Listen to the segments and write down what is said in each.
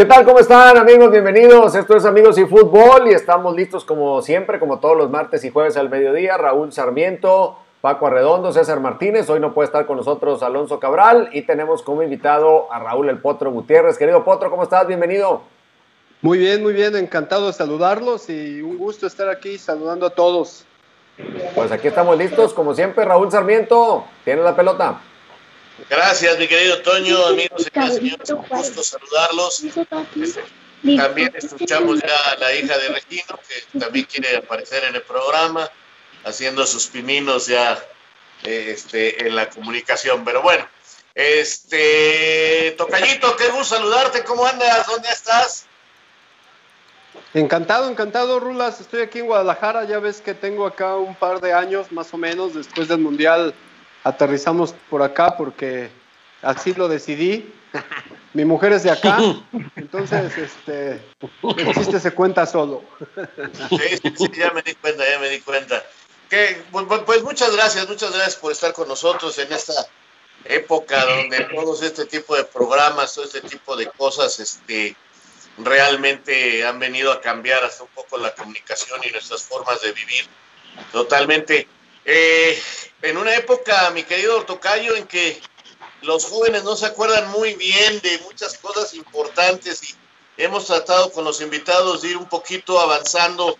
¿Qué tal? ¿Cómo están amigos? Bienvenidos. Esto es Amigos y Fútbol y estamos listos como siempre, como todos los martes y jueves al mediodía. Raúl Sarmiento, Paco Arredondo, César Martínez. Hoy no puede estar con nosotros Alonso Cabral y tenemos como invitado a Raúl El Potro Gutiérrez. Querido Potro, ¿cómo estás? Bienvenido. Muy bien, muy bien. Encantado de saludarlos y un gusto estar aquí saludando a todos. Pues aquí estamos listos, como siempre. Raúl Sarmiento, tiene la pelota. Gracias, mi querido Toño, amigos y señores, un gusto saludarlos. También escuchamos ya a la hija de Regino, que también quiere aparecer en el programa, haciendo sus pininos ya este, en la comunicación. Pero bueno, este Tocayito, qué gusto saludarte, ¿cómo andas? ¿Dónde estás? Encantado, encantado, Rulas. Estoy aquí en Guadalajara. Ya ves que tengo acá un par de años, más o menos, después del Mundial aterrizamos por acá porque así lo decidí. Mi mujer es de acá, entonces este, el chiste se cuenta solo. Sí, sí, ya me di cuenta, ya me di cuenta. Que, pues muchas gracias, muchas gracias por estar con nosotros en esta época donde todos este tipo de programas, todo este tipo de cosas, este, realmente han venido a cambiar hasta un poco la comunicación y nuestras formas de vivir totalmente. Eh, en una época, mi querido Tocayo, en que los jóvenes no se acuerdan muy bien de muchas cosas importantes y hemos tratado con los invitados de ir un poquito avanzando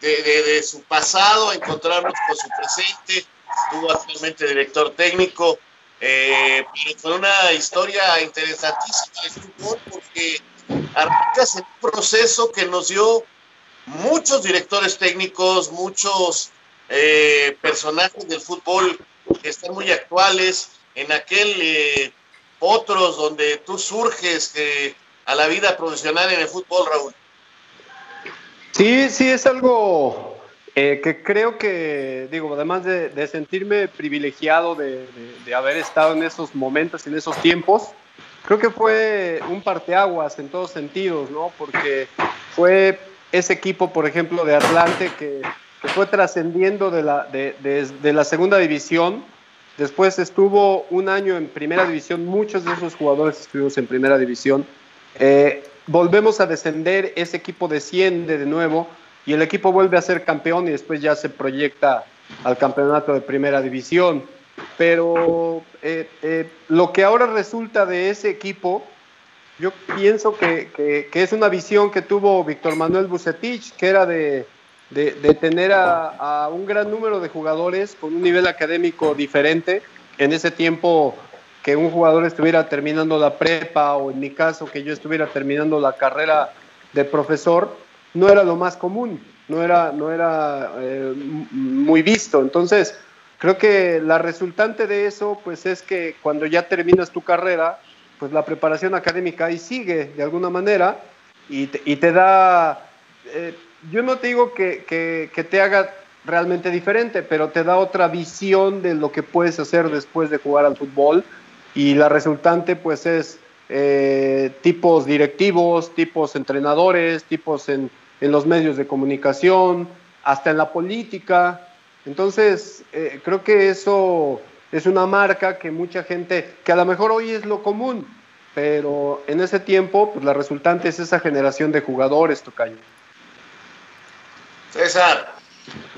de, su pasado, encontrarnos con su presente, estuvo actualmente director técnico, eh, con una historia interesantísima de fútbol porque arrancas en un proceso que nos dio muchos directores técnicos, muchos eh, personajes del fútbol que están muy actuales, en aquel eh, otros donde tú surges a la vida profesional en el fútbol, Raúl. Sí, sí, es algo eh, que creo que, digo, además de, sentirme privilegiado de, de, haber estado en esos momentos, en esos tiempos, creo que fue un parteaguas en todos sentidos, ¿no? Porque fue ese equipo, por ejemplo, de Atlante que que fue trascendiendo de la, de, la segunda división. Después estuvo un año en primera división, muchos de esos jugadores estuvimos en primera división. Eh, volvemos a descender, ese equipo desciende de nuevo y el equipo vuelve a ser campeón y después ya se proyecta al campeonato de primera división. Pero eh, eh, lo que ahora resulta de ese equipo, yo pienso que, que es una visión que tuvo Víctor Manuel Bucetich, que era de, de, tener a, un gran número de jugadores con un nivel académico diferente. En ese tiempo que un jugador estuviera terminando la prepa o en mi caso que yo estuviera terminando la carrera de profesor, no era lo más común, no era, no era eh, muy visto. Entonces, creo que la resultante de eso, pues es que cuando ya terminas tu carrera, pues la preparación académica ahí sigue de alguna manera y te, da... Eh, yo no te digo que, te haga realmente diferente, pero te da otra visión de lo que puedes hacer después de jugar al fútbol y la resultante pues es eh, tipos directivos, tipos entrenadores, tipos en, los medios de comunicación, hasta en la política. Entonces, eh, creo que eso es una marca que mucha gente, que a lo mejor hoy es lo común, pero en ese tiempo, pues la resultante es esa generación de jugadores, Tocayo. César.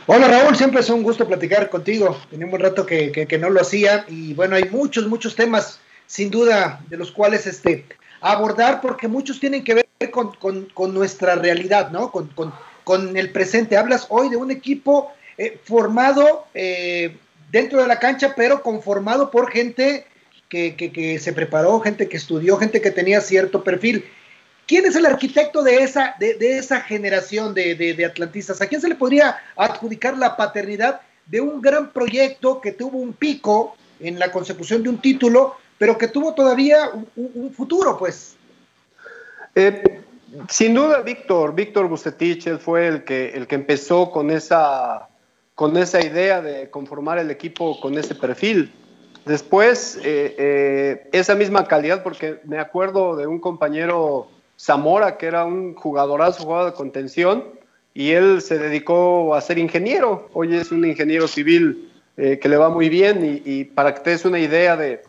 Hola Raúl, siempre es un gusto platicar contigo. Tenía un rato que, no lo hacía y bueno, hay muchos, muchos temas sin duda de los cuales este, abordar porque muchos tienen que ver con, nuestra realidad, ¿no? Con, el presente. Hablas hoy de un equipo eh, formado eh, dentro de la cancha, pero conformado por gente que, que se preparó, gente que estudió, gente que tenía cierto perfil. ¿Quién es el arquitecto de esa, de, esa generación de, atlantistas? ¿A quién se le podría adjudicar la paternidad de un gran proyecto que tuvo un pico en la consecución de un título, pero que tuvo todavía un, futuro, pues? Eh, sin duda, Víctor, Víctor Bucetich, él fue el que, el que empezó con esa, con esa idea de conformar el equipo con ese perfil. Después, eh, eh, esa misma calidad, porque me acuerdo de un compañero Zamora, que era un jugadorazo, jugador de contención, y él se dedicó a ser ingeniero. Hoy es un ingeniero civil eh, que le va muy bien y, para que te des una idea de,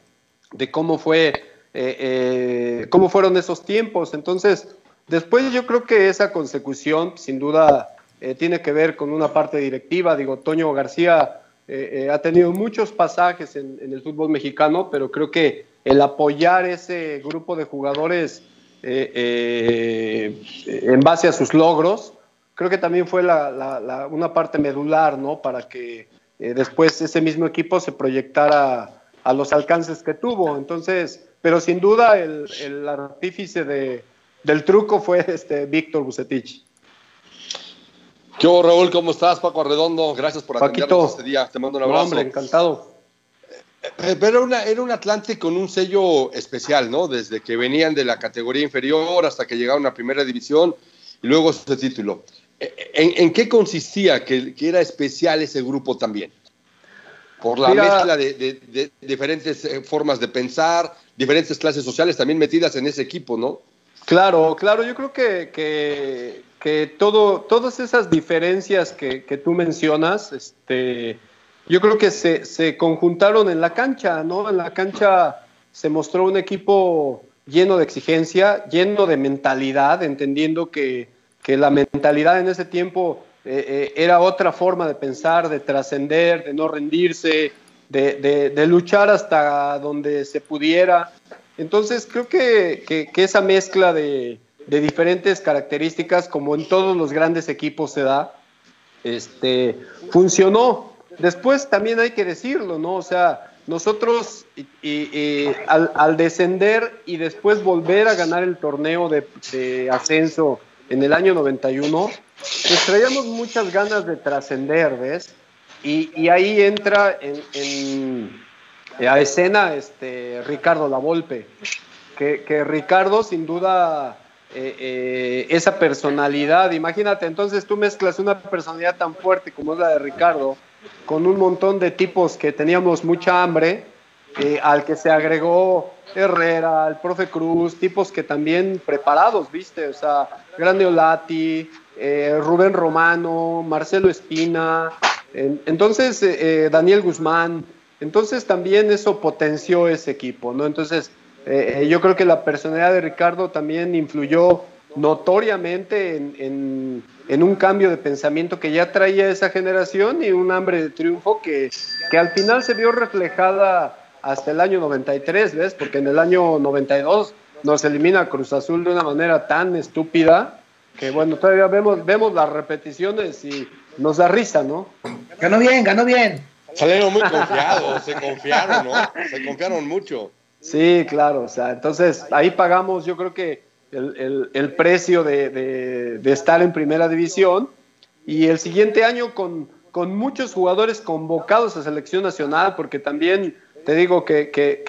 cómo fue, eh, eh, cómo fueron esos tiempos. Entonces, después yo creo que esa consecución, sin duda, tiene que ver con una parte directiva. Digo, Toño García ha tenido muchos pasajes en, el fútbol mexicano, pero creo que el apoyar ese grupo de jugadores en base a sus logros, creo que también fue una parte medular, ¿no? Para que después ese mismo equipo se proyectara a los alcances que tuvo. Entonces, pero sin duda el, el artífice de, del truco fue este Víctor Bucetich. ¿Qué hubo, Raúl? ¿Cómo estás? Paco Arredondo, gracias por atendernos este día. Te mando un abrazo. hombre, encantado. Eh, pero era, una, era un Atlante con un sello especial, ¿no? Desde que venían de la categoría inferior hasta que llegaron a primera división y luego ese título. Eh, ¿En, qué consistía que, que, era especial ese grupo también? por la mezcla de, diferentes eh, formas de pensar, diferentes clases sociales también metidas en ese equipo, ¿no? Claro, claro, yo creo que, que, todo, todas esas diferencias que, tú mencionas, este, yo creo que se, conjuntaron en la cancha, ¿no? En la cancha se mostró un equipo lleno de exigencia, lleno de mentalidad, entendiendo que, que la mentalidad en ese tiempo eh, eh, era otra forma de pensar, de trascender, de no rendirse, de, luchar hasta donde se pudiera. Entonces creo que, esa mezcla de, diferentes características, como en todos los grandes equipos se da, este, funcionó. Después también hay que decirlo, ¿no? O sea, nosotros al, descender y después volver a ganar el torneo de, de ascenso en el año 91, pues traíamos muchas ganas de trascender, ¿ves? Y, ahí entra en, a escena este, Ricardo Lavolpe, que, que Ricardo sin duda eh, eh, esa personalidad, imagínate, entonces tú mezclas una personalidad tan fuerte como es la de Ricardo, con un montón de tipos que teníamos mucha hambre, eh, al que se agregó Herrera, el profe Cruz, tipos que también preparados, ¿viste? O sea, Grande Olati, eh, Rubén Romano, Marcelo Espina, entonces eh, Daniel Guzmán. Entonces también eso potenció ese equipo, ¿no? Entonces yo creo que la personalidad de Ricardo también influyó notoriamente en, en, un cambio de pensamiento que ya traía esa generación y un hambre de triunfo que, que al final se vio reflejada hasta el año 93, ¿ves? Porque en el año 92 nos elimina Cruz Azul de una manera tan estúpida que, bueno, todavía vemos, vemos las repeticiones y nos da risa, ¿no? Ganó bien, ganó bien. Salieron muy confiados, se confiaron, ¿no? Se confiaron mucho. Sí, claro, o sea, entonces ahí pagamos, yo creo que el, el, precio de, de, de, estar en primera división y el siguiente año con, con muchos jugadores convocados a selección nacional, porque también te digo que, que,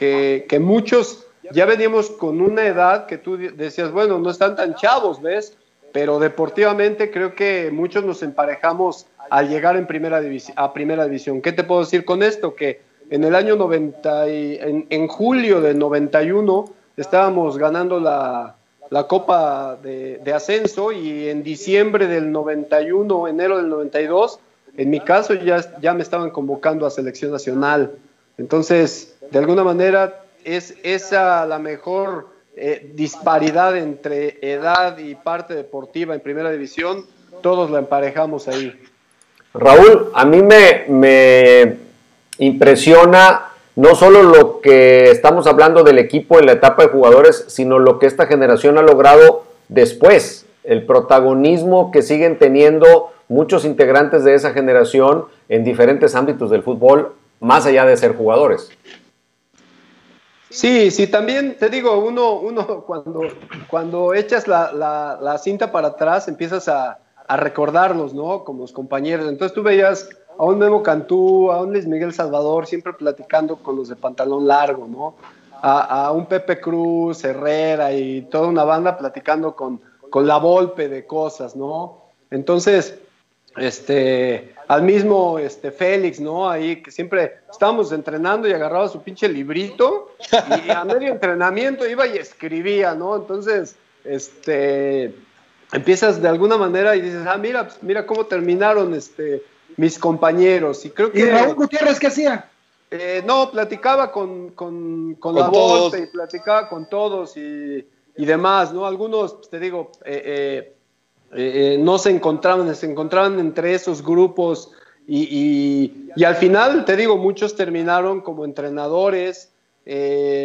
que, muchos ya veníamos con una edad que tú decías, bueno, no están tan chavos, ¿ves? Pero deportivamente creo que muchos nos emparejamos al llegar en primera a primera división. ¿Qué te puedo decir con esto? Que en el año 90, en, en julio del 91, estábamos ganando la, la Copa de, Ascenso y en diciembre del 91, enero del 92, en mi caso ya, ya me estaban convocando a selección nacional. Entonces, de alguna manera, es esa la mejor eh, disparidad entre edad y parte deportiva en primera división, todos la emparejamos ahí. Raúl, a mí me, me impresiona no solo lo que estamos hablando del equipo en la etapa de jugadores, sino lo que esta generación ha logrado después, el protagonismo que siguen teniendo muchos integrantes de esa generación en diferentes ámbitos del fútbol más allá de ser jugadores. Sí, sí, también te digo, uno, uno cuando, cuando echas la, la, cinta para atrás empiezas a, a, recordarlos, ¿no? Como los compañeros. Entonces tú veías a un Memo Cantú, a un Luis Miguel Salvador, siempre platicando con los de pantalón largo, ¿no? A, a un Pepe Cruz, Herrera y toda una banda platicando con, con la golpe de cosas, ¿no? Entonces, este, al mismo este, Félix, ¿no? Ahí que siempre estábamos entrenando y agarraba su pinche librito y a medio entrenamiento iba y escribía, ¿no? Entonces, este, empiezas de alguna manera y dices, ah, mira, pues, mira cómo terminaron este, mis compañeros. Y creo que... ¿Y Raúl Gutiérrez qué hacía? Eh, no, platicaba con, con, con, la voz y platicaba con todos y, y demás, ¿no? Algunos, pues, te digo, eh, eh, no se encontraban, se encontraban entre esos grupos y, y, al final, te digo, muchos terminaron como entrenadores.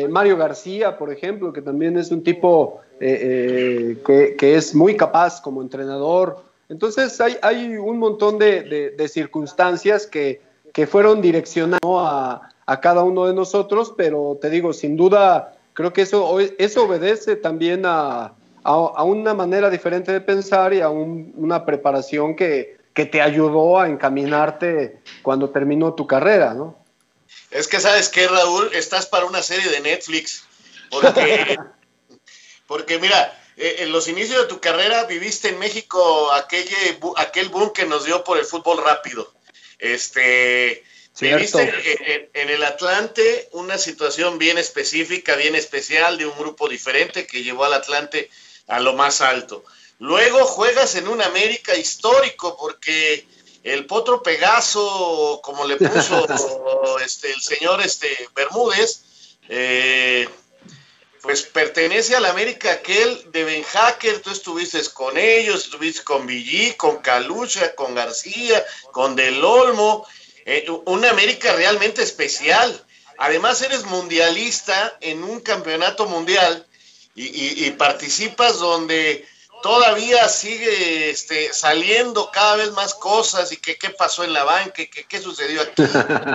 Mario García, por ejemplo, que también es un tipo que, que, es muy capaz como entrenador. Entonces hay, hay un montón de, de, circunstancias que, que fueron direccionadas a, a cada uno de nosotros, pero te digo, sin duda, creo que eso, eso obedece también a, a, una manera diferente de pensar y a una preparación que, que, te ayudó a encaminarte cuando terminó tu carrera, ¿no? Es que sabes que Raúl, estás para una serie de Netflix, porque, porque mira, eh, en los inicios de tu carrera viviste en México aquel, aquel boom que nos dio por el fútbol rápido. Este, Viviste en, el Atlante una situación bien específica, bien especial, de un grupo diferente que llevó al Atlante a lo más alto. Luego juegas en un América histórico porque el Potro Pegaso, como le puso este, el señor este, Bermúdez, eh, pues pertenece al América aquel de Ben Hacker, tú estuviste con ellos, estuviste con Villí, con Calucha, con García, con Del Olmo, eh, una América realmente especial. Además eres mundialista en un campeonato mundial y, participas donde todavía sigue este, saliendo cada vez más cosas y que qué pasó en la banca, que qué sucedió aquí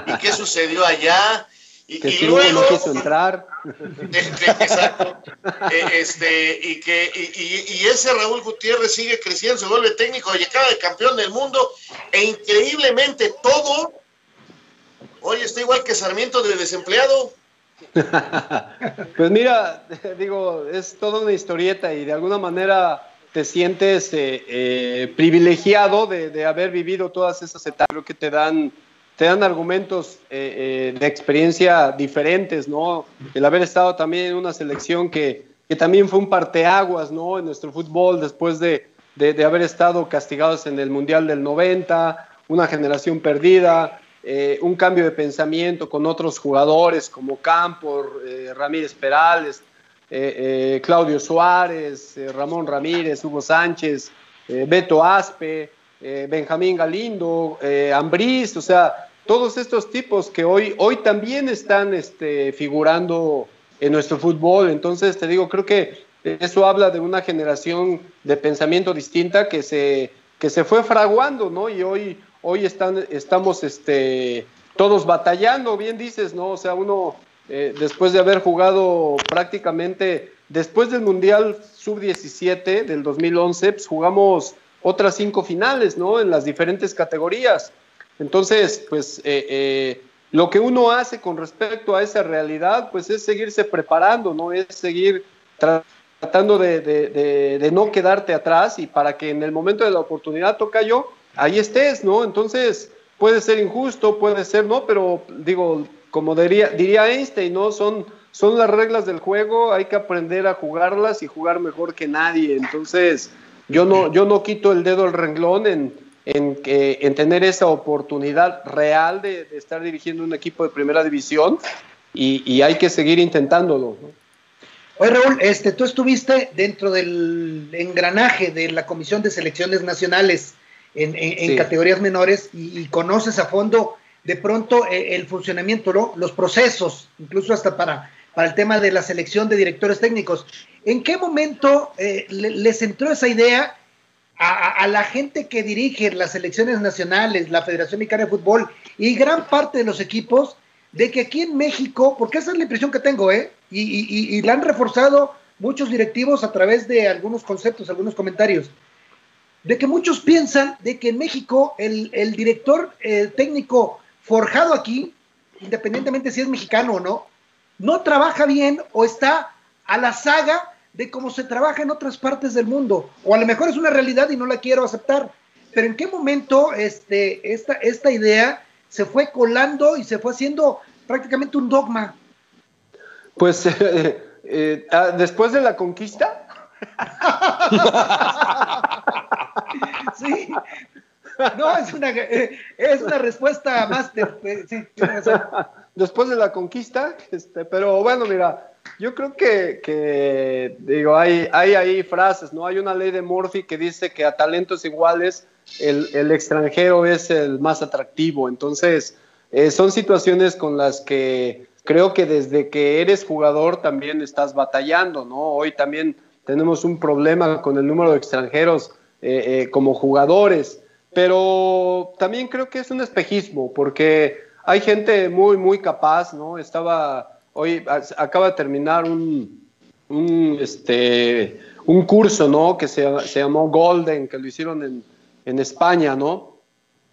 y qué sucedió allá. Y, que y luego no quiso entrar. Exacto. Eh, este, y que y, ese Raúl Gutiérrez sigue creciendo, se vuelve técnico y acaba de campeón del mundo e increíblemente todo Oye, está igual que Sarmiento de desempleado. pues mira, digo, es toda una historieta y de alguna manera te sientes eh, eh, privilegiado de, haber vivido todas esas etapas. Que te dan, te dan argumentos eh, de experiencia diferentes, ¿no? El haber estado también en una selección que, que también fue un parteaguas, ¿no? En nuestro fútbol, después de, de haber estado castigados en el Mundial del 90, una generación perdida, eh, un cambio de pensamiento con otros jugadores como Campos, eh, Ramírez Perales, eh, Claudio Suárez, Ramón Ramírez, Hugo Sánchez, Beto Aspe, Benjamín Galindo, Ambriz, o sea, todos estos tipos que hoy, hoy también están este, figurando en nuestro fútbol. Entonces, te digo, creo que eso habla de una generación de pensamiento distinta que se, que se fue fraguando, ¿no? Y hoy, hoy están, estamos este, todos batallando, bien dices, ¿no? O sea, uno, eh, después de haber jugado prácticamente, después del Mundial Sub-17 del 2011, pues jugamos otras cinco finales, ¿no? En las diferentes categorías. Entonces, pues eh, eh, lo que uno hace con respecto a esa realidad, pues es seguirse preparando, ¿no? Es seguir tratando de, no quedarte atrás y para que en el momento de la oportunidad toca yo, ahí estés, ¿no? Entonces, puede ser injusto, puede ser, ¿no? Pero digo, como diría, diría Einstein, ¿no? Son, son las reglas del juego, hay que aprender a jugarlas y jugar mejor que nadie. Entonces, yo no, yo no quito el dedo al renglón en, en, en tener esa oportunidad real de, estar dirigiendo un equipo de primera división y, y hay que seguir intentándolo. ¿no? Oye, Raúl, este, tú estuviste dentro del engranaje de la Comisión de Selecciones Nacionales en, categorías menores y, conoces a fondo de pronto eh, el funcionamiento, ¿no? los procesos, incluso hasta para, para el tema de la selección de directores técnicos. ¿En qué momento eh, les entró esa idea a, la gente que dirige las selecciones nacionales, la Federación Mexicana de Fútbol y gran parte de los equipos, de que aquí en México, porque esa es la impresión que tengo, ¿eh? Y, la han reforzado muchos directivos a través de algunos conceptos, algunos comentarios de que muchos piensan de que en México el, director eh, técnico forjado aquí, independientemente si es mexicano o no, no trabaja bien o está a la saga de cómo se trabaja en otras partes del mundo. O a lo mejor es una realidad y no la quiero aceptar. Pero en qué momento este, esta, esta idea se fue colando y se fue haciendo prácticamente un dogma. Pues eh, ah, después de la conquista, sí. No, es una, es una respuesta más. Después de la conquista, este, pero bueno, mira, yo creo que, digo, hay, hay ahí frases, ¿no? Hay una ley de Murphy que dice que a talentos iguales el, el extranjero es el más atractivo. Entonces, eh, son situaciones con las que creo que desde que eres jugador también estás batallando, ¿no? Hoy también tenemos un problema con el número de extranjeros eh, eh, como jugadores, pero también creo que es un espejismo, porque hay gente muy, muy capaz, ¿no? Estaba hoy acaba de terminar un, un, este, un curso, ¿no? Que se, se, llamó Golden, que lo hicieron en, en España, ¿no?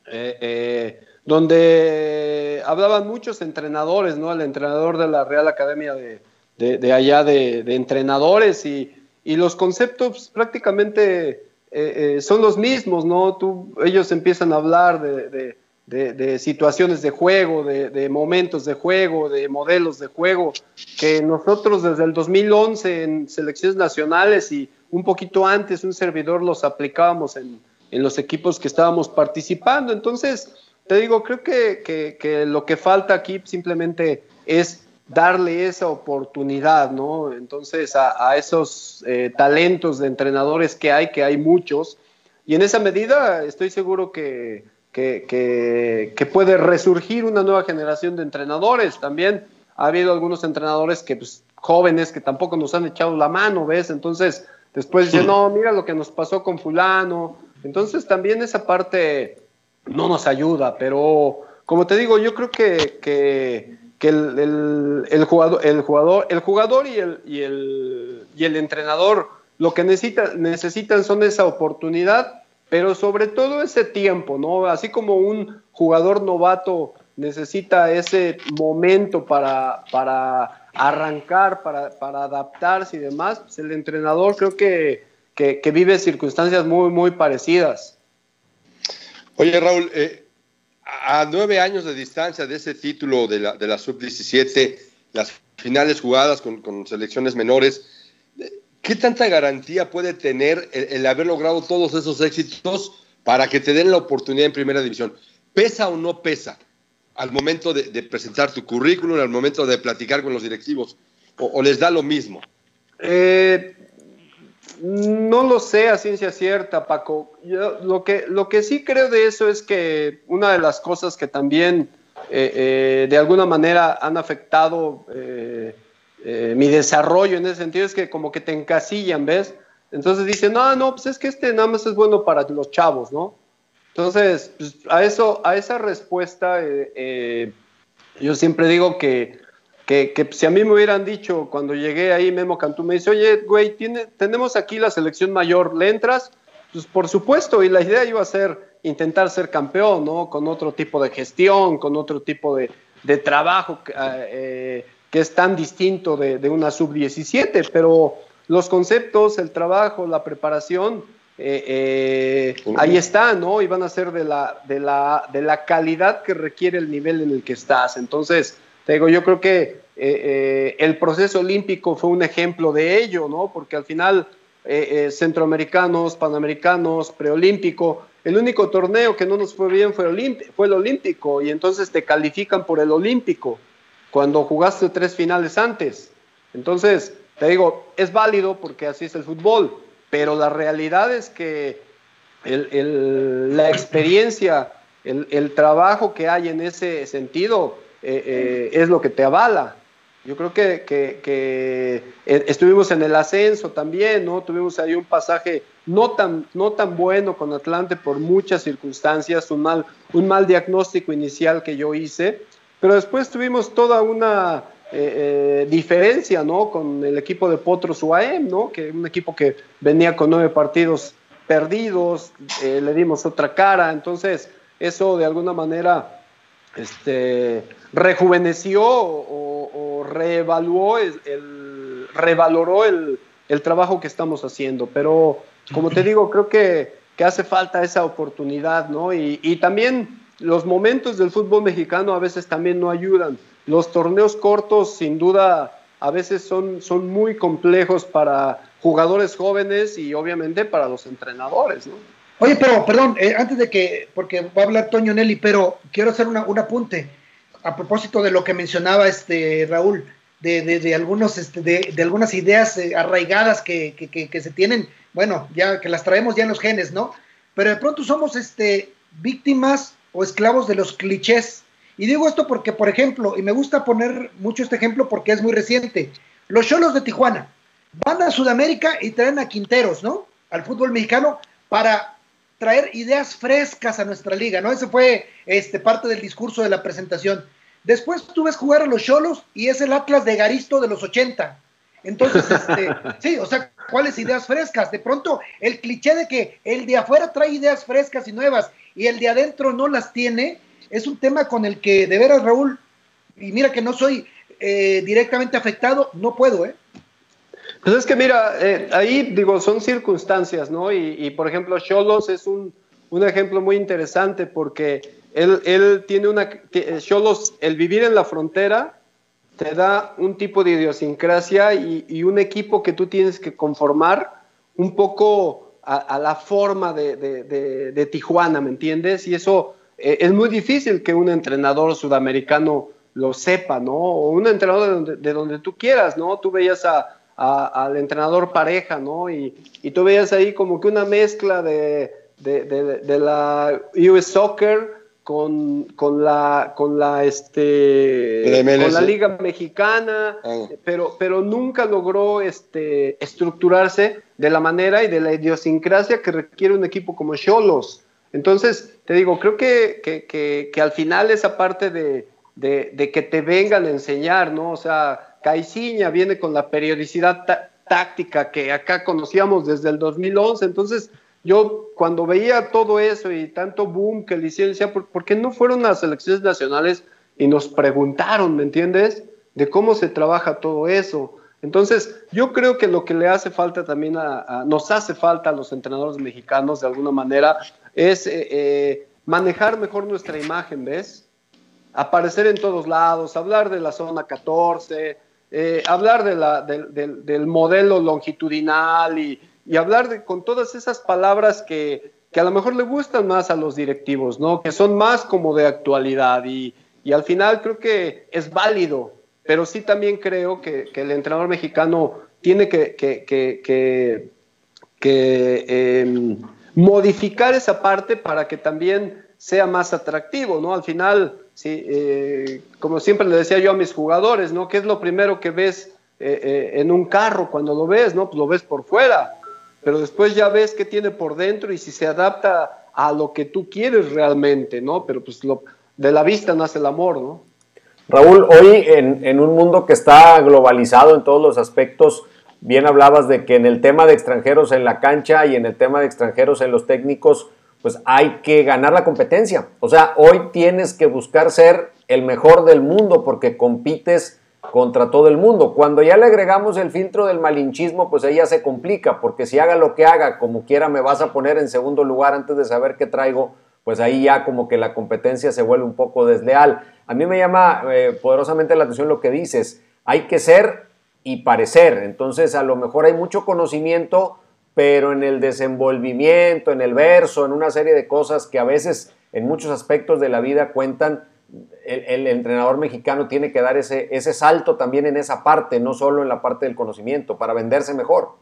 Eh, eh, donde hablaban muchos entrenadores, ¿no? El entrenador de la Real Academia de, de, allá de, de, entrenadores y, y, los conceptos prácticamente eh, son los mismos, ¿no? Tú, ellos empiezan a hablar de, de, situaciones de juego, de, momentos de juego, de modelos de juego, que nosotros desde el 2011 en selecciones nacionales y un poquito antes un servidor los aplicábamos en, en los equipos que estábamos participando. Entonces, te digo, creo que, que, lo que falta aquí simplemente es darle esa oportunidad, ¿no? Entonces, a, a esos eh, talentos de entrenadores que hay, que hay muchos, y en esa medida estoy seguro que que, que, puede resurgir una nueva generación de entrenadores. También ha habido algunos entrenadores que, pues, jóvenes que tampoco nos han echado la mano, ¿ves? Entonces, después dicen, no, mira lo que nos pasó con fulano. Entonces, también esa parte no nos ayuda, pero como te digo, yo creo que, que, que el, el, jugador, el, jugador, el jugador y el, y el, y el entrenador lo que necesita, necesitan son esa oportunidad pero sobre todo ese tiempo, ¿no? Así como un jugador novato necesita ese momento para, para arrancar, para, para adaptarse y demás, pues el entrenador creo que, que, vive circunstancias muy, muy parecidas. Oye, Raúl, eh, a nueve años de distancia de ese título de la, de la sub-17, las finales jugadas con, con selecciones menores, ¿qué tanta garantía puede tener el, haber logrado todos esos éxitos para que te den la oportunidad en primera división? ¿Pesa o no pesa al momento de, presentar tu currículum, al momento de platicar con los directivos? ¿O, les da lo mismo? Eh, no lo sé a ciencia cierta, Paco. lo, que, lo que sí creo de eso es que una de las cosas que también eh, eh, de alguna manera han afectado eh, mi desarrollo en ese sentido es que como que te encasillan, ¿ves? Entonces dicen, no, no, pues es que este nada más es bueno para los chavos, ¿no? Entonces, pues, a, eso, a esa respuesta, eh, eh, yo siempre digo que, que, que, si a mí me hubieran dicho cuando llegué ahí, Memo Cantú me dice, oye, güey, tiene, tenemos aquí la selección mayor, ¿le entras? Pues por supuesto, y la idea iba a ser intentar ser campeón, ¿no? Con otro tipo de gestión, con otro tipo de, de trabajo. Eh, que es tan distinto de, una sub-17, pero los conceptos, el trabajo, la preparación, eh, eh, ahí están, ¿no? Y van a ser de la, de, la, de la calidad que requiere el nivel en el que estás. Entonces, te digo, yo creo que eh, el proceso olímpico fue un ejemplo de ello, ¿no? Porque al final, centroamericanos, panamericanos, preolímpico, el único torneo que no nos fue bien fue, fue el olímpico y entonces te califican por el olímpico cuando jugaste tres finales antes. Entonces, te digo, es válido porque así es el fútbol, pero la realidad es que la experiencia, el, trabajo que hay en ese sentido eh, eh, es lo que te avala. Yo creo que, que, eh, estuvimos en el ascenso también, ¿no? Tuvimos ahí un pasaje no tan, no tan bueno con Atlante por muchas circunstancias, un mal, un mal diagnóstico inicial que yo hice, pero después tuvimos toda una eh, eh, diferencia, ¿no? Con el equipo de Potros UAM, ¿no? Que un equipo que venía con nueve partidos perdidos, eh, le dimos otra cara, entonces eso de alguna manera este, rejuveneció o, reevaluó, el, revaloró el, trabajo que estamos haciendo. Pero como te digo, creo que, hace falta esa oportunidad, ¿no? Y también los momentos del fútbol mexicano a veces también no ayudan. Los torneos cortos, sin duda, a veces son, son muy complejos para jugadores jóvenes y obviamente para los entrenadores, ¿no? Oye, pero perdón, eh, antes de que, porque va a hablar Toño Nelly, pero quiero hacer una, un apunte a propósito de lo que mencionaba este Raúl. de, algunos, este, de, algunas ideas eh, arraigadas que, que, se tienen, bueno, ya que las traemos ya en los genes, ¿no? Pero de pronto somos este, víctimas o esclavos de los clichés. Y digo esto porque, por ejemplo, y me gusta poner mucho este ejemplo porque es muy reciente, los Cholos de Tijuana van a Sudamérica y traen a Quinteros, ¿no? Al fútbol mexicano para traer ideas frescas a nuestra liga, ¿no? Ese fue este, parte del discurso de la presentación. Después tú ves jugar a los Cholos y es el Atlas de Garisto de los 80. Entonces, este, sí, o sea, ¿cuáles ideas frescas? De pronto, el cliché de que el de afuera trae ideas frescas y nuevas y el de adentro no las tiene, es un tema con el que, de veras, Raúl, y mira que no soy eh, directamente afectado, no puedo, ¿eh? Pues es que mira, eh, ahí digo, son circunstancias, ¿no? Y, por ejemplo, Cholos es un, un, ejemplo muy interesante porque él, él tiene una, Cholos, el vivir en la frontera te da un tipo de idiosincrasia y, un equipo que tú tienes que conformar un poco a, la forma de, de, de, Tijuana, ¿me entiendes? Y eso eh, es muy difícil que un entrenador sudamericano lo sepa, ¿no? O un entrenador de donde, de donde tú quieras, ¿no? Tú veías a, al entrenador pareja, ¿no? Y, y, tú veías ahí como que una mezcla de, de, la US Soccer con, con, la con la este con la liga mexicana ah. pero pero nunca logró este estructurarse de la manera y de la idiosincrasia que requiere un equipo como Cholos entonces te digo creo que, que, que, al final esa parte de, de, que te vengan a enseñar no o sea Caiciña viene con la periodicidad táctica que acá conocíamos desde el 2011. Entonces, yo cuando veía todo eso y tanto boom que le hicieron, decía, ¿por, qué no fueron las elecciones nacionales y nos preguntaron, ¿me entiendes? De cómo se trabaja todo eso. Entonces, yo creo que lo que le hace falta también a, nos hace falta a los entrenadores mexicanos de alguna manera es eh, eh, manejar mejor nuestra imagen, ¿ves? Aparecer en todos lados, hablar de la zona 14, eh, hablar de la, del modelo longitudinal y, hablar de, con todas esas palabras que, a lo mejor le gustan más a los directivos, ¿no? que son más como de actualidad y, al final creo que es válido, pero sí también creo que, el entrenador mexicano tiene que, que, em, modificar esa parte para que también sea más atractivo, ¿no? Al final, sí, eh, como siempre le decía yo a mis jugadores, ¿no? ¿Qué es lo primero que ves eh, eh, en un carro cuando lo ves, ¿no? Pues lo ves por fuera, pero después ya ves qué tiene por dentro y si se adapta a lo que tú quieres realmente, ¿no? Pero pues lo, de la vista nace el amor, ¿no? Raúl, hoy en, en un mundo que está globalizado en todos los aspectos, bien hablabas de que en el tema de extranjeros en la cancha y en el tema de extranjeros en los técnicos, pues hay que ganar la competencia. O sea, hoy tienes que buscar ser el mejor del mundo porque compites contra todo el mundo. Cuando ya le agregamos el filtro del malinchismo, pues ya se complica, porque si haga lo que haga, como quiera me vas a poner en segundo lugar antes de saber qué traigo, pues ahí ya como que la competencia se vuelve un poco desleal. A mí me llama eh, poderosamente la atención lo que dices, hay que ser y parecer, entonces a lo mejor hay mucho conocimiento, pero en el desenvolvimiento, en el verso, en una serie de cosas que a veces en muchos aspectos de la vida cuentan, el, entrenador mexicano tiene que dar ese, salto también en esa parte, no solo en la parte del conocimiento, para venderse mejor.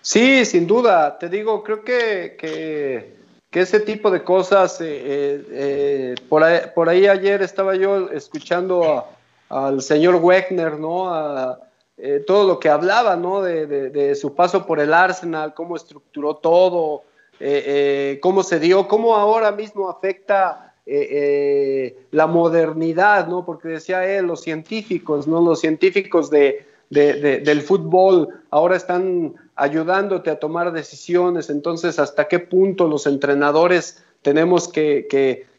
Sí, sin duda. Te digo, creo que, que, ese tipo de cosas, eh, eh, eh, por, ahí, ayer estaba yo escuchando al señor Wegner, ¿no? A, todo lo que hablaba, ¿no? De, su paso por el Arsenal, cómo estructuró todo, cómo se dio, cómo ahora mismo afecta la modernidad, ¿no? Porque decía él, los científicos, ¿no? Los científicos de, del fútbol ahora están ayudándote a tomar decisiones, entonces, ¿hasta qué punto los entrenadores tenemos que,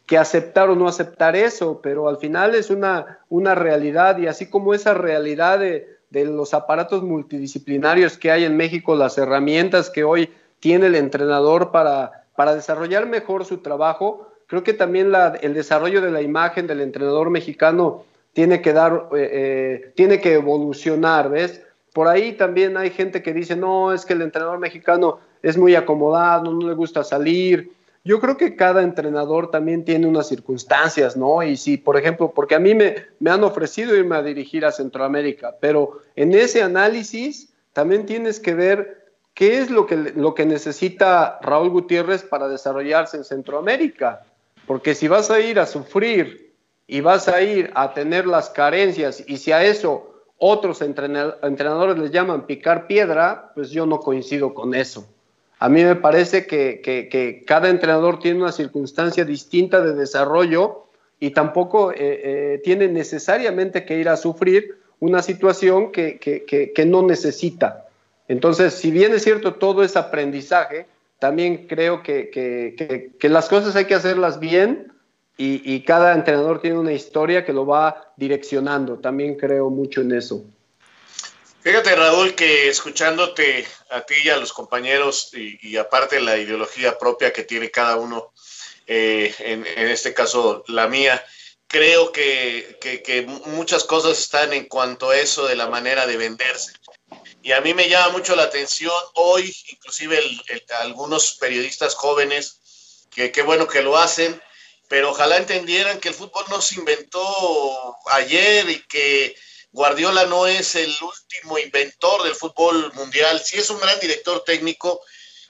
que aceptar o no aceptar eso? Pero al final es una, una realidad y así como esa realidad de de los aparatos multidisciplinarios que hay en México, las herramientas que hoy tiene el entrenador para, para desarrollar mejor su trabajo, creo que también la, el desarrollo de la imagen del entrenador mexicano tiene que dar, eh, eh, tiene que evolucionar, ¿ves? Por ahí también hay gente que dice, no, es que el entrenador mexicano es muy acomodado, no le gusta salir. yo creo que cada entrenador también tiene unas circunstancias, ¿no? Y si, por ejemplo, porque a mí me, me han ofrecido irme a dirigir a Centroamérica, pero en ese análisis también tienes que ver qué es lo que, lo que necesita Raúl Gutiérrez para desarrollarse en Centroamérica. Porque si vas a ir a sufrir y vas a ir a tener las carencias y si a eso otros entrenadores les llaman picar piedra, pues yo no coincido con eso. A mí me parece que, cada entrenador tiene una circunstancia distinta de desarrollo y tampoco eh, eh, tiene necesariamente que ir a sufrir una situación que, no necesita. Entonces, si bien es cierto todo es aprendizaje, también creo que, las cosas hay que hacerlas bien y, cada entrenador tiene una historia que lo va direccionando. También creo mucho en eso. Fíjate, Raúl, que escuchándote a ti y a los compañeros, y, aparte la ideología propia que tiene cada uno, eh, en, este caso la mía, creo que, muchas cosas están en cuanto a eso de la manera de venderse. Y a mí me llama mucho la atención hoy, inclusive algunos periodistas jóvenes, que qué bueno que lo hacen, pero ojalá entendieran que el fútbol no se inventó ayer y que Guardiola no es el último inventor del fútbol mundial, sí es un gran director técnico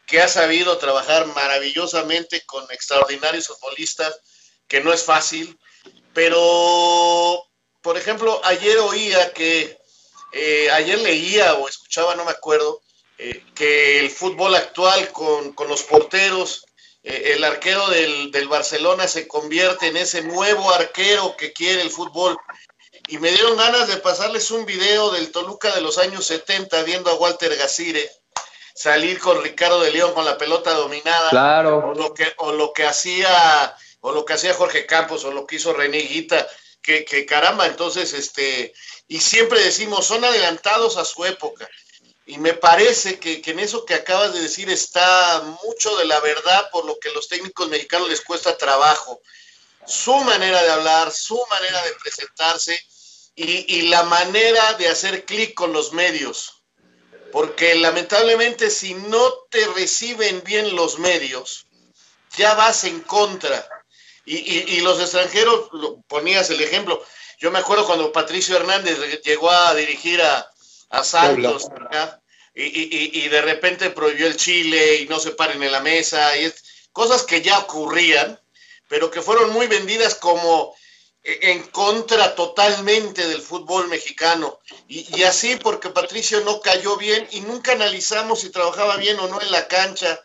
que ha sabido trabajar maravillosamente con extraordinarios futbolistas, que no es fácil, pero, por ejemplo, ayer oía que, eh, ayer leía o escuchaba, no me acuerdo, eh, que el fútbol actual con, con los porteros eh, el arquero del, Barcelona se convierte en ese nuevo arquero que quiere el fútbol. Y me dieron ganas de pasarles un video del Toluca de los años 70 viendo a Walter Gacire salir con Ricardo de León con la pelota dominada. Claro. O lo que, o lo que hacía, o lo que hacía Jorge Campos, o lo que hizo René Guita, que, que caramba, entonces, este, y siempre decimos, son adelantados a su época. Y me parece que, en eso que acabas de decir está mucho de la verdad por lo que a los técnicos mexicanos les cuesta trabajo. Su manera de hablar, su manera de presentarse y, y la manera de hacer clic con los medios. Porque lamentablemente si no te reciben bien los medios, ya vas en contra. Y, y, los extranjeros, ponías el ejemplo, yo me acuerdo cuando Patricio Hernández llegó a dirigir a, a Santos, y, de repente prohibió el chile y no se paren en la mesa, y cosas que ya ocurrían, pero que fueron muy vendidas como e, en contra totalmente del fútbol mexicano. Y, así porque Patricio no cayó bien y nunca analizamos si trabajaba bien o no en la cancha.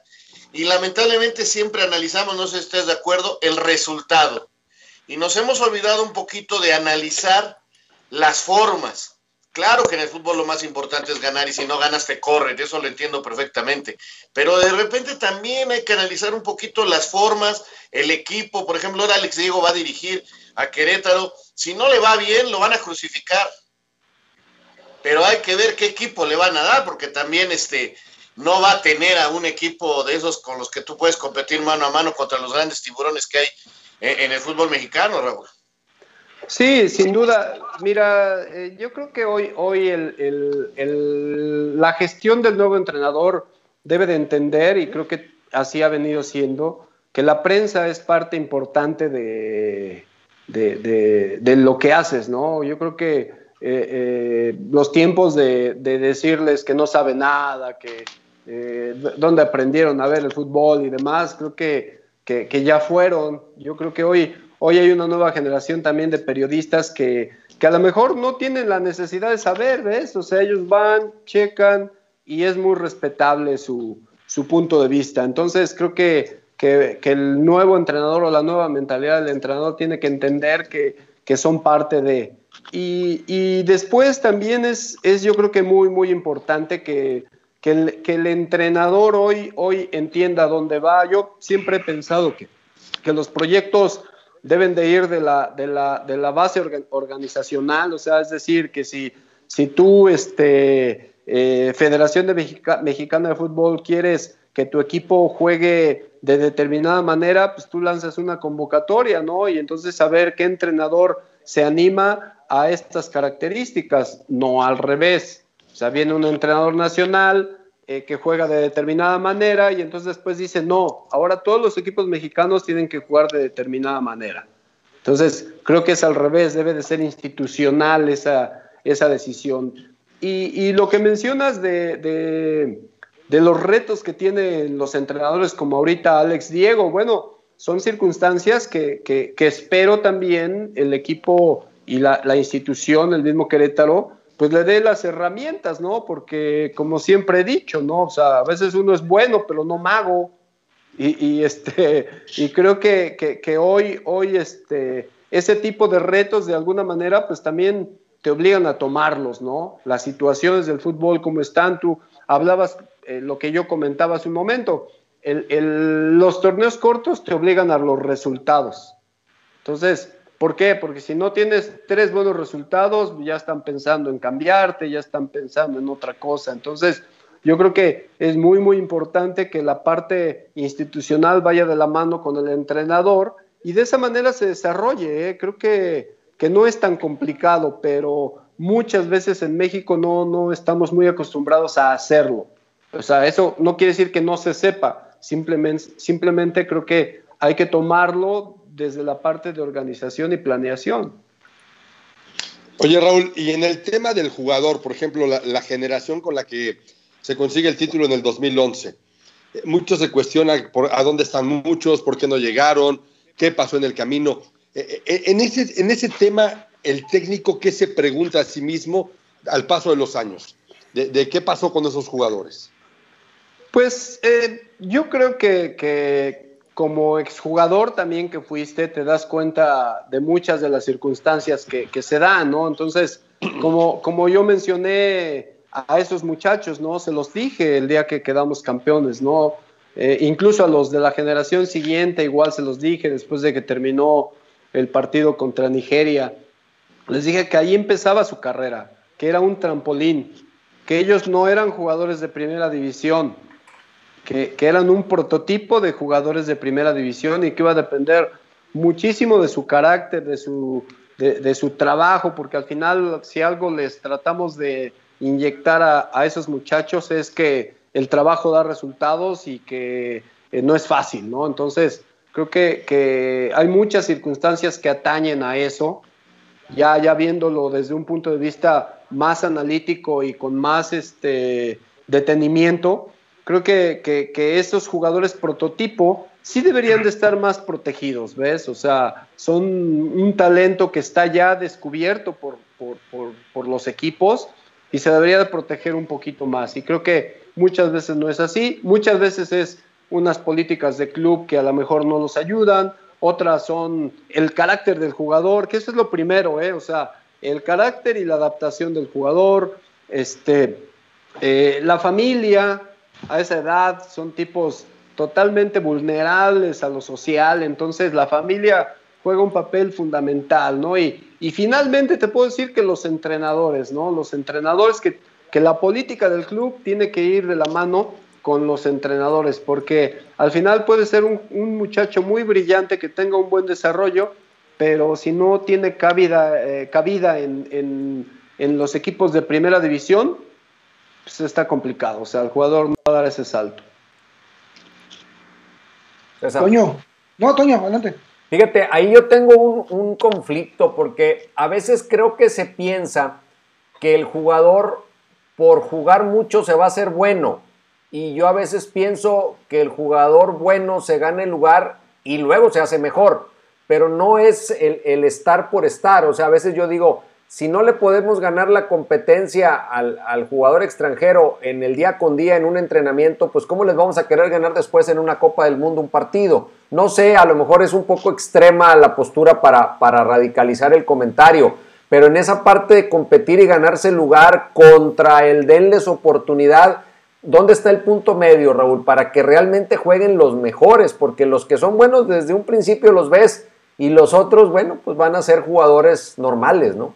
Y lamentablemente siempre analizamos, no sé si estés de acuerdo, el resultado. Y nos hemos olvidado un poquito de analizar las formas. Claro que en el fútbol lo más importante es ganar y si no ganas te corren, eso lo entiendo perfectamente. Pero de repente también hay que analizar un poquito las formas, el equipo. Por ejemplo, ahora Alex Diego va a dirigir a Querétaro. Si no le va bien, lo van a crucificar. Pero hay que ver qué equipo le van a dar, porque también este, no va a tener a un equipo de esos con los que tú puedes competir mano a mano contra los grandes tiburones que hay en el fútbol mexicano, Raúl. Sí, sin duda. Mira, eh, yo creo que hoy, hoy el, la gestión del nuevo entrenador debe de entender, y creo que así ha venido siendo, que la prensa es parte importante de, de, lo que haces, ¿no? Yo creo que eh, eh, los tiempos de, decirles que no sabe nada, que dónde aprendieron a ver el fútbol y demás, creo que, que ya fueron. Yo creo que hoy Hoy hay una nueva generación también de periodistas que, a lo mejor no tienen la necesidad de saber, ¿ves? O sea, ellos van, checan y es muy respetable su, punto de vista. Entonces, creo que, el nuevo entrenador o la nueva mentalidad del entrenador tiene que entender que, son parte de. Y, después también es, es, yo creo que muy, muy importante que, el, que el entrenador hoy, hoy entienda dónde va. Yo siempre he pensado que, que los proyectos deben de ir de la, de la, de la base organizacional, o sea, es decir, que si, si tú, este, eh, Federación de Mexicana de Fútbol, quieres que tu equipo juegue de determinada manera, pues tú lanzas una convocatoria, ¿no? Y entonces saber qué entrenador se anima a estas características, no al revés. O sea, viene un entrenador nacional, eh, que juega de determinada manera y entonces después dice, no, ahora todos los equipos mexicanos tienen que jugar de determinada manera. Entonces, creo que es al revés, debe de ser institucional esa, esa decisión. Y, lo que mencionas de, de, los retos que tienen los entrenadores como ahorita Alex Diego, bueno, son circunstancias que, que, espero también el equipo y la, la institución, el mismo Querétaro, pues le dé las herramientas, ¿no? Porque como siempre he dicho, ¿no? O sea, a veces uno es bueno, pero no mago. Y, este, y creo que, que, hoy, hoy este, ese tipo de retos de alguna manera, pues también te obligan a tomarlos, ¿no? Las situaciones del fútbol como están, tú hablabas eh, lo que yo comentaba hace un momento, el, los torneos cortos te obligan a los resultados. Entonces, ¿Por qué? Porque si no tienes tres buenos resultados, ya están pensando en cambiarte, ya están pensando en otra cosa. Entonces, yo creo que es muy, muy importante que la parte institucional vaya de la mano con el entrenador y de esa manera se desarrolle. ¿eh? Creo que, que, no es tan complicado, pero muchas veces en México no, no estamos muy acostumbrados a hacerlo. O sea, eso no quiere decir que no se sepa, simplemente, simplemente creo que hay que tomarlo desde la parte de organización y planeación. Oye Raúl, y en el tema del jugador, por ejemplo, la, generación con la que se consigue el título en el 2011, muchos se cuestionan por, a dónde están muchos, por qué no llegaron, qué pasó en el camino. E, e, en ese, en ese tema, el técnico, ¿qué se pregunta a sí mismo al paso de los años? ¿De, qué pasó con esos jugadores? Pues eh, yo creo que, como exjugador también que fuiste, te das cuenta de muchas de las circunstancias que, se dan, ¿no? Entonces, como, como yo mencioné a esos muchachos, ¿no? Se los dije el día que quedamos campeones, ¿no? Eh, incluso a los de la generación siguiente, igual se los dije después de que terminó el partido contra Nigeria. Les dije que ahí empezaba su carrera, que era un trampolín, que ellos no eran jugadores de primera división, que, eran un prototipo de jugadores de primera división y que iba a depender muchísimo de su carácter, de su, de, su trabajo, porque al final si algo les tratamos de inyectar a, esos muchachos es que el trabajo da resultados y que eh, no es fácil, ¿no? Entonces, creo que, que, hay muchas circunstancias que atañen a eso, ya, ya viéndolo desde un punto de vista más analítico y con más este, detenimiento, creo que, que, esos jugadores prototipo sí deberían de estar más protegidos, ¿ves? O sea, son un talento que está ya descubierto por, por, los equipos y se debería de proteger un poquito más. Y creo que muchas veces no es así, muchas veces es unas políticas de club que a lo mejor no nos ayudan, otras son el carácter del jugador, que eso es lo primero, ¿eh? O sea, el carácter y la adaptación del jugador, este, eh, la familia, a esa edad son tipos totalmente vulnerables a lo social, entonces la familia juega un papel fundamental, ¿no? Y, y finalmente te puedo decir que los entrenadores, ¿no? Los entrenadores que, la política del club tiene que ir de la mano con los entrenadores, porque al final puede ser un, muchacho muy brillante que tenga un buen desarrollo, pero si no tiene cabida, eh, cabida en los equipos de primera división, pues está complicado. O sea, el jugador no va a dar ese salto. Toño, no, Toño, adelante. Fíjate, ahí yo tengo un, conflicto porque a veces creo que se piensa que el jugador por jugar mucho se va a hacer bueno. Y yo a veces pienso que el jugador bueno se gana el lugar y luego se hace mejor. Pero no es el, el estar por estar. O sea, a veces yo digo, si no le podemos ganar la competencia al, jugador extranjero en el día con día en un entrenamiento, pues ¿cómo les vamos a querer ganar después en una Copa del Mundo un partido? No sé, a lo mejor es un poco extrema la postura para, radicalizar el comentario, pero en esa parte de competir y ganarse lugar contra el denles oportunidad, ¿dónde está el punto medio, Raúl? Para que realmente jueguen los mejores, porque los que son buenos desde un principio los ves y los otros, bueno, pues van a ser jugadores normales, ¿no?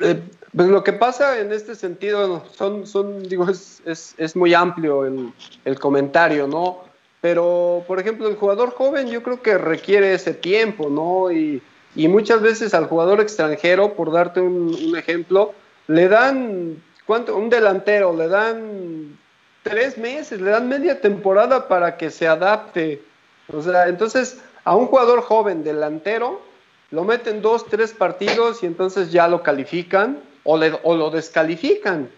Eh, pues lo que pasa en este sentido son, son digo, es, es, muy amplio el, el, comentario, ¿no? Pero, por ejemplo, el jugador joven yo creo que requiere ese tiempo, ¿no? Y, y muchas veces al jugador extranjero, por darte un, un, ejemplo, le dan, ¿cuánto? Un delantero, le dan tres meses, le dan media temporada para que se adapte. O sea, entonces a un jugador joven delantero lo meten dos, tres partidos y entonces ya lo califican o, o lo descalifican.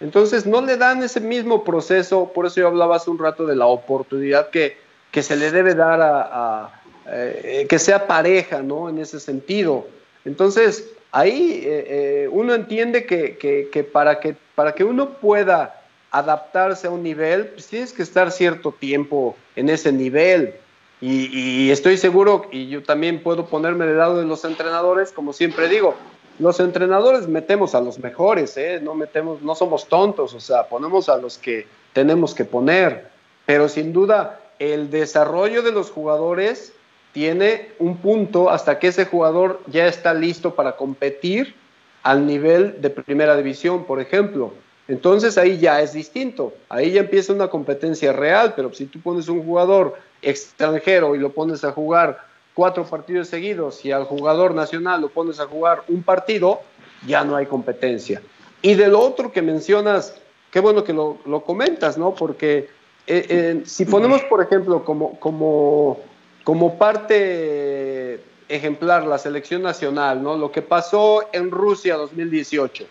Entonces no le dan ese mismo proceso, por eso yo hablaba hace un rato de la oportunidad que, que se le debe dar a, eh, que sea pareja, ¿no? En ese sentido. Entonces, ahí eh, eh, uno entiende que, que, para que para que uno pueda adaptarse a un nivel, pues tienes que estar cierto tiempo en ese nivel. Y, estoy seguro, y yo también puedo ponerme del lado de los entrenadores, como siempre digo, los entrenadores metemos a los mejores, ¿eh? no, metemos, no somos tontos, o sea, ponemos a los que tenemos que poner, pero sin duda el desarrollo de los jugadores tiene un punto hasta que ese jugador ya está listo para competir al nivel de primera división, por ejemplo. Entonces ahí ya es distinto, ahí ya empieza una competencia real, pero si tú pones un jugador extranjero y lo pones a jugar cuatro partidos seguidos y al jugador nacional lo pones a jugar un partido, ya no hay competencia. Y del otro que mencionas, qué bueno que lo, comentas, ¿no? Porque eh, eh, si ponemos, por ejemplo, como, como, como parte ejemplar la selección nacional, ¿no? Lo que pasó en Rusia 2018.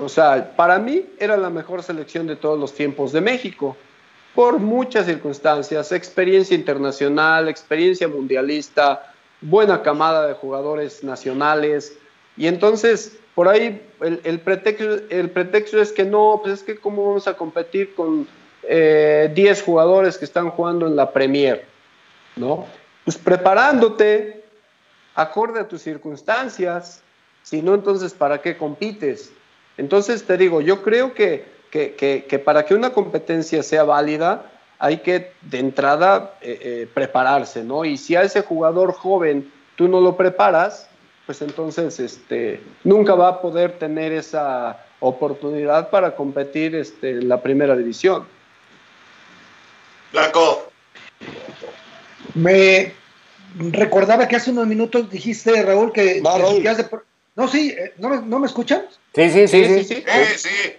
O sea, para mí era la mejor selección de todos los tiempos de México por muchas circunstancias, experiencia internacional, experiencia mundialista, buena camada de jugadores nacionales. Y entonces, por ahí el, pretexto, el pretexto es que no, pues es que cómo vamos a competir con 10 eh, jugadores que están jugando en la Premier, ¿no? Pues preparándote, acorde a tus circunstancias, si no, entonces, ¿para qué compites? Entonces, te digo, yo creo que que, para que una competencia sea válida hay que de entrada eh, eh, prepararse, ¿no? Y si a ese jugador joven tú no lo preparas, pues entonces este, nunca va a poder tener esa oportunidad para competir este, en la primera división. Blanco. Me recordaba que hace unos minutos dijiste, Raúl, que, no, sí, eh, ¿no me, ¿no me escuchan? Sí, sí, sí, sí.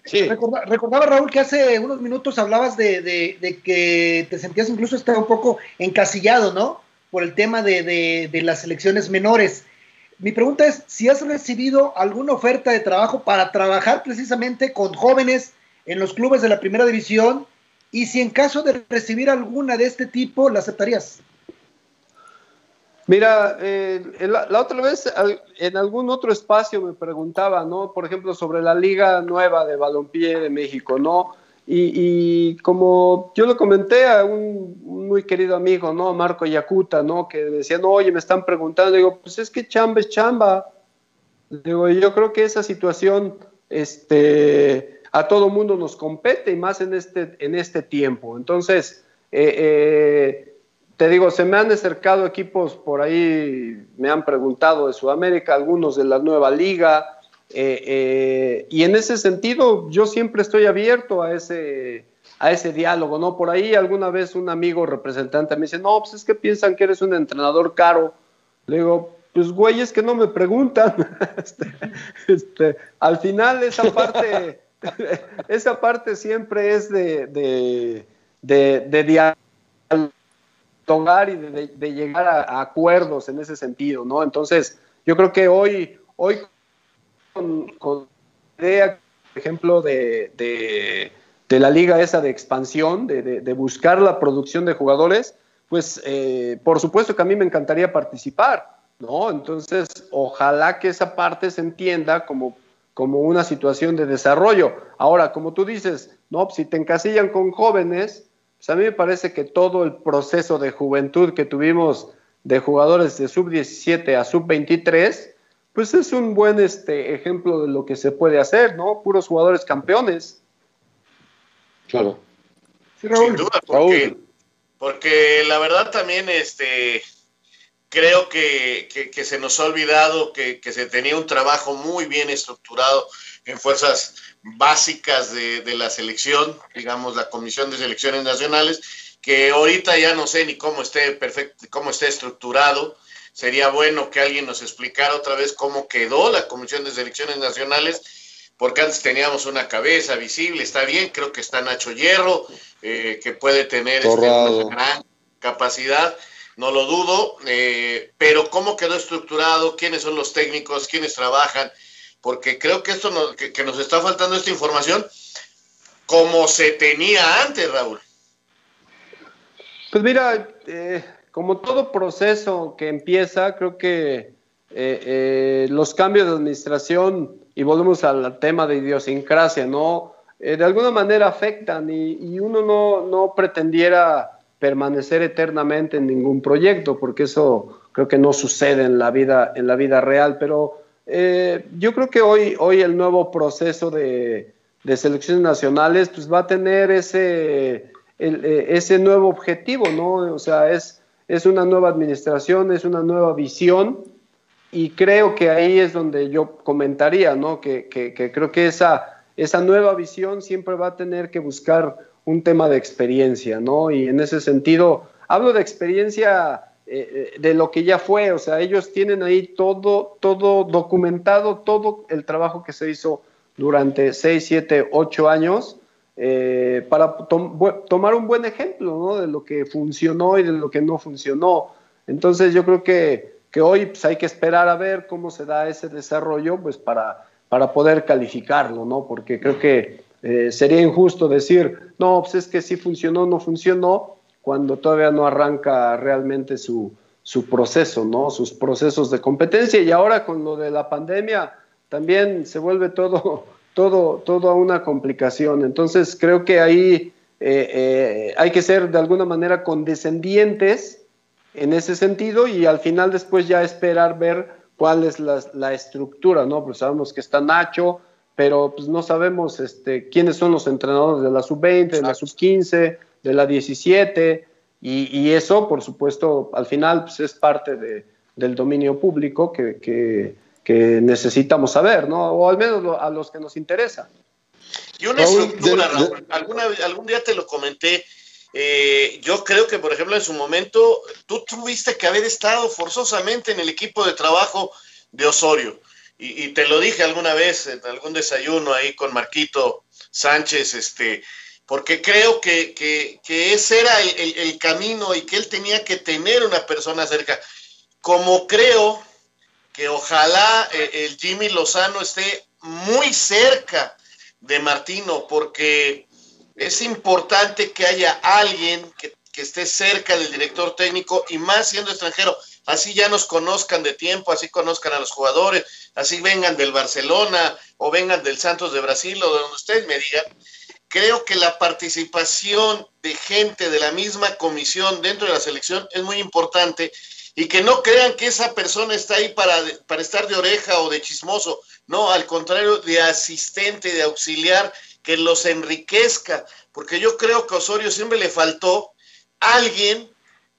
sí, recordaba, Raúl que hace unos minutos hablabas de, que te sentías incluso hasta un poco encasillado, ¿no? Por el tema de, las elecciones menores. Mi pregunta es si has recibido alguna oferta de trabajo para trabajar precisamente con jóvenes en los clubes de la primera división y si en caso de recibir alguna de este tipo, ¿la aceptarías? Mira, eh, la, otra vez en algún otro espacio me preguntaba, ¿no? Por ejemplo, sobre la Liga Nueva de Balompié de México, ¿no? Y, como yo le comenté a un, muy querido amigo, ¿no? Marco Yacuta, ¿no? Que decía, no, oye, me están preguntando. Digo, pues es que chamba es chamba. Digo, yo creo que esa situación, este, a todo mundo nos compete y más en este, en este tiempo. Entonces, eh, eh te digo, se me han acercado equipos por ahí, me han preguntado de Sudamérica, algunos de la nueva liga, eh, eh, y en ese sentido yo siempre estoy abierto a ese, a ese diálogo, ¿no? Por ahí alguna vez un amigo representante me dice, no, pues es que piensan que eres un entrenador caro. Le digo, pues güey, es que no me preguntan. Este, este, al final esa parte, esa parte siempre es de, de, de, de diálogo y de, llegar a, acuerdos en ese sentido, ¿no? Entonces, yo creo que hoy, hoy con, con idea, por ejemplo, de, de, la liga esa de expansión, de, buscar la producción de jugadores, pues eh, por supuesto que a mí me encantaría participar, ¿no? Entonces, ojalá que esa parte se entienda como, como una situación de desarrollo. Ahora, como tú dices, no, si te encasillan con jóvenes, pues a mí me parece que todo el proceso de juventud que tuvimos de jugadores de sub-17 a sub-23, pues es un buen este, ejemplo de lo que se puede hacer, ¿no? Puros jugadores campeones. Claro. Sin duda, porque, porque, la verdad también este, creo que, que, se nos ha olvidado que, que se tenía un trabajo muy bien estructurado en fuerzas básicas de, la selección, digamos, la Comisión de Selecciones Nacionales, que ahorita ya no sé ni cómo esté perfecto, cómo esté estructurado. Sería bueno que alguien nos explicara otra vez cómo quedó la Comisión de Selecciones Nacionales, porque antes teníamos una cabeza visible, está bien, creo que está Nacho Hierro, eh, que puede tener este, una gran capacidad, no lo dudo, eh, pero cómo quedó estructurado, quiénes son los técnicos, quiénes trabajan, porque creo que esto que, nos está faltando esta información como se tenía antes, Raúl. Pues mira, eh, como todo proceso que empieza, creo que los cambios de administración y volvemos al tema de idiosincrasia, ¿no? Eh, de alguna manera afectan y, uno no, no, pretendiera permanecer eternamente en ningún proyecto, porque eso creo que no sucede en la vida, en la vida real, pero eh, yo creo que hoy, hoy el nuevo proceso de, de selecciones nacionales pues va a tener ese, eh, ese nuevo objetivo, ¿no? O sea, es, es una nueva administración, es una nueva visión y creo que ahí es donde yo comentaría, ¿no? Que, creo que esa, esa nueva visión siempre va a tener que buscar un tema de experiencia, ¿no? Y en ese sentido, hablo de experiencia eh, eh, de lo que ya fue, o sea, ellos tienen ahí todo, todo documentado, todo el trabajo que se hizo durante 6, 7, 8 años, eh, para tomar un buen ejemplo, ¿no? De lo que funcionó y de lo que no funcionó. Entonces yo creo que que hoy pues, hay que esperar a ver cómo se da ese desarrollo pues para, para poder calificarlo, ¿no? Porque creo que sería injusto decir, no, pues es que sí funcionó, no funcionó, cuando todavía no arranca realmente su, su proceso, ¿no? Sus procesos de competencia. Y ahora con lo de la pandemia también se vuelve todo, todo, todo una complicación. Entonces creo que ahí eh, eh, hay que ser de alguna manera condescendientes en ese sentido y al final después ya esperar ver cuál es la, estructura, ¿no? Pues sabemos que está Nacho, pero pues no sabemos este, quiénes son los entrenadores de la sub-20, de la sub-15, de la 17, y, eso, por supuesto, al final pues, es parte de, del dominio público que, que, necesitamos saber, ¿no? O al menos a los que nos interesa. Y una estructura, alguna, algún día te lo comenté, eh, yo creo que, por ejemplo, en su momento, tú tuviste que haber estado forzosamente en el equipo de trabajo de Osorio. Y, te lo dije alguna vez en algún desayuno ahí con Marquito Sánchez, este, porque creo que, ese era el, camino y que él tenía que tener una persona cerca. Como creo que ojalá eh, el Jimmy Lozano esté muy cerca de Martino, porque es importante que haya alguien que, esté cerca del director técnico y más siendo extranjero. Así ya nos conozcan de tiempo, así conozcan a los jugadores, así vengan del Barcelona o vengan del Santos de Brasil o de donde ustedes me digan. Creo que la participación de gente de la misma comisión dentro de la selección es muy importante y que no crean que esa persona está ahí para, para estar de oreja o de chismoso. No, al contrario, de asistente, de auxiliar que los enriquezca, porque yo creo que a Osorio siempre le faltó alguien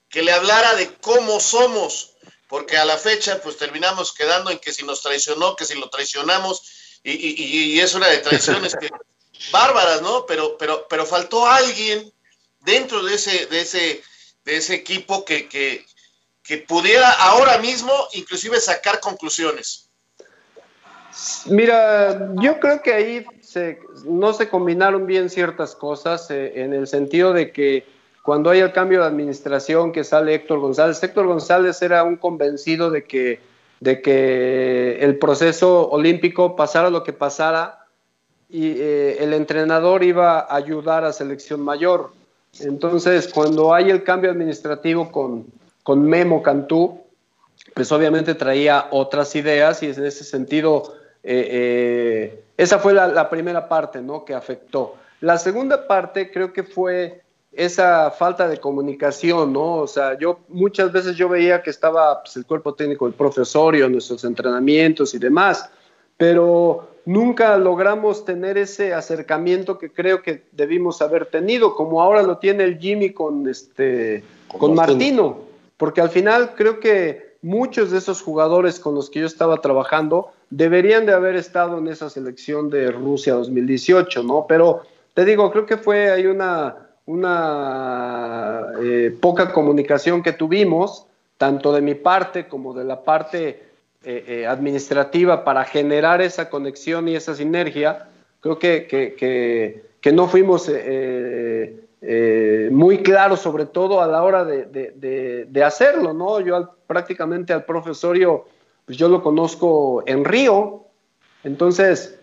que le hablara de cómo somos, porque a la fecha pues terminamos quedando en que si nos traicionó, que si lo traicionamos, y, es una de traiciones que, bárbaras, ¿no? Pero, pero, pero faltó alguien dentro de ese, de ese, de ese equipo que, que, que pudiera ahora mismo inclusive sacar conclusiones. Mira, yo creo que ahí no se combinaron bien ciertas cosas eh, en el sentido de que cuando hay el cambio de administración que sale Héctor González, Héctor González era un convencido de que, de que el proceso olímpico pasara lo que pasara y eh, el entrenador iba a ayudar a selección mayor. Entonces, cuando hay el cambio administrativo con, con Memo Cantú, pues obviamente traía otras ideas y en ese sentido eh, eh, esa fue la, primera parte ¿no? que afectó. La segunda parte creo que fue esa falta de comunicación, ¿no? O sea, yo muchas veces yo veía que estaba pues, el cuerpo técnico del profesorio, nuestros entrenamientos y demás, pero nunca logramos tener ese acercamiento que creo que debimos haber tenido, como ahora lo tiene el Jimmy con este con Martino, porque al final creo que muchos de esos jugadores con los que yo estaba trabajando deberían de haber estado en esa selección de Rusia 2018, ¿no? Pero te digo, creo que fue hay una, una eh, poca comunicación que tuvimos, tanto de mi parte como de la parte eh, eh, administrativa para generar esa conexión y esa sinergia, creo que, que, no fuimos muy claros, sobre todo a la hora de, hacerlo, ¿no? Yo prácticamente al profesorio, pues yo lo conozco en Río, entonces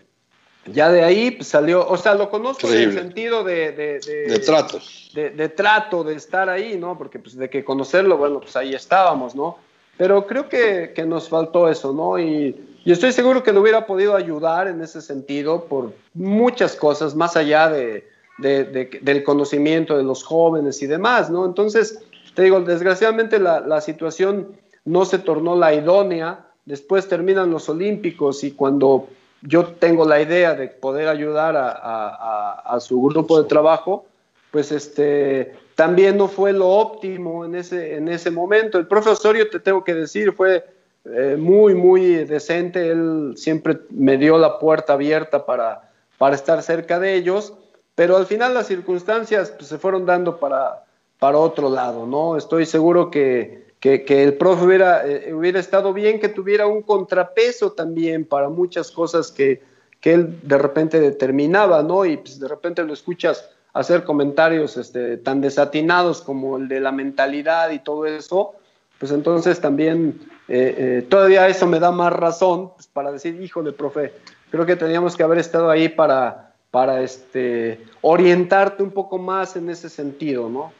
ya de ahí pues, salió, o sea, lo conozco en el sentido de, de, trato. De, trato, de estar ahí, ¿no? Porque pues de que conocerlo, bueno, pues ahí estábamos, ¿no? Pero creo que, nos faltó eso, ¿no? Y, estoy seguro que lo hubiera podido ayudar en ese sentido por muchas cosas, más allá de, del conocimiento de los jóvenes y demás, ¿no? Entonces, te digo, desgraciadamente la, la situación no se tornó la idónea, después terminan los Olímpicos y cuando yo tengo la idea de poder ayudar a, su grupo de trabajo, pues este, también no fue lo óptimo en ese, en ese momento. El profesor, te tengo que decir, fue eh, muy, muy decente. Él siempre me dio la puerta abierta para, para estar cerca de ellos, pero al final las circunstancias pues, se fueron dando para, para otro lado, ¿no? Estoy seguro que, que, el profe hubiera, eh, hubiera estado bien que tuviera un contrapeso también para muchas cosas que, que él de repente determinaba, ¿no? Y pues de repente lo escuchas hacer comentarios este, tan desatinados como el de la mentalidad y todo eso, pues entonces también eh, eh, todavía eso me da más razón pues, para decir, híjole, profe, creo que teníamos que haber estado ahí para, para este, orientarte un poco más en ese sentido, ¿no?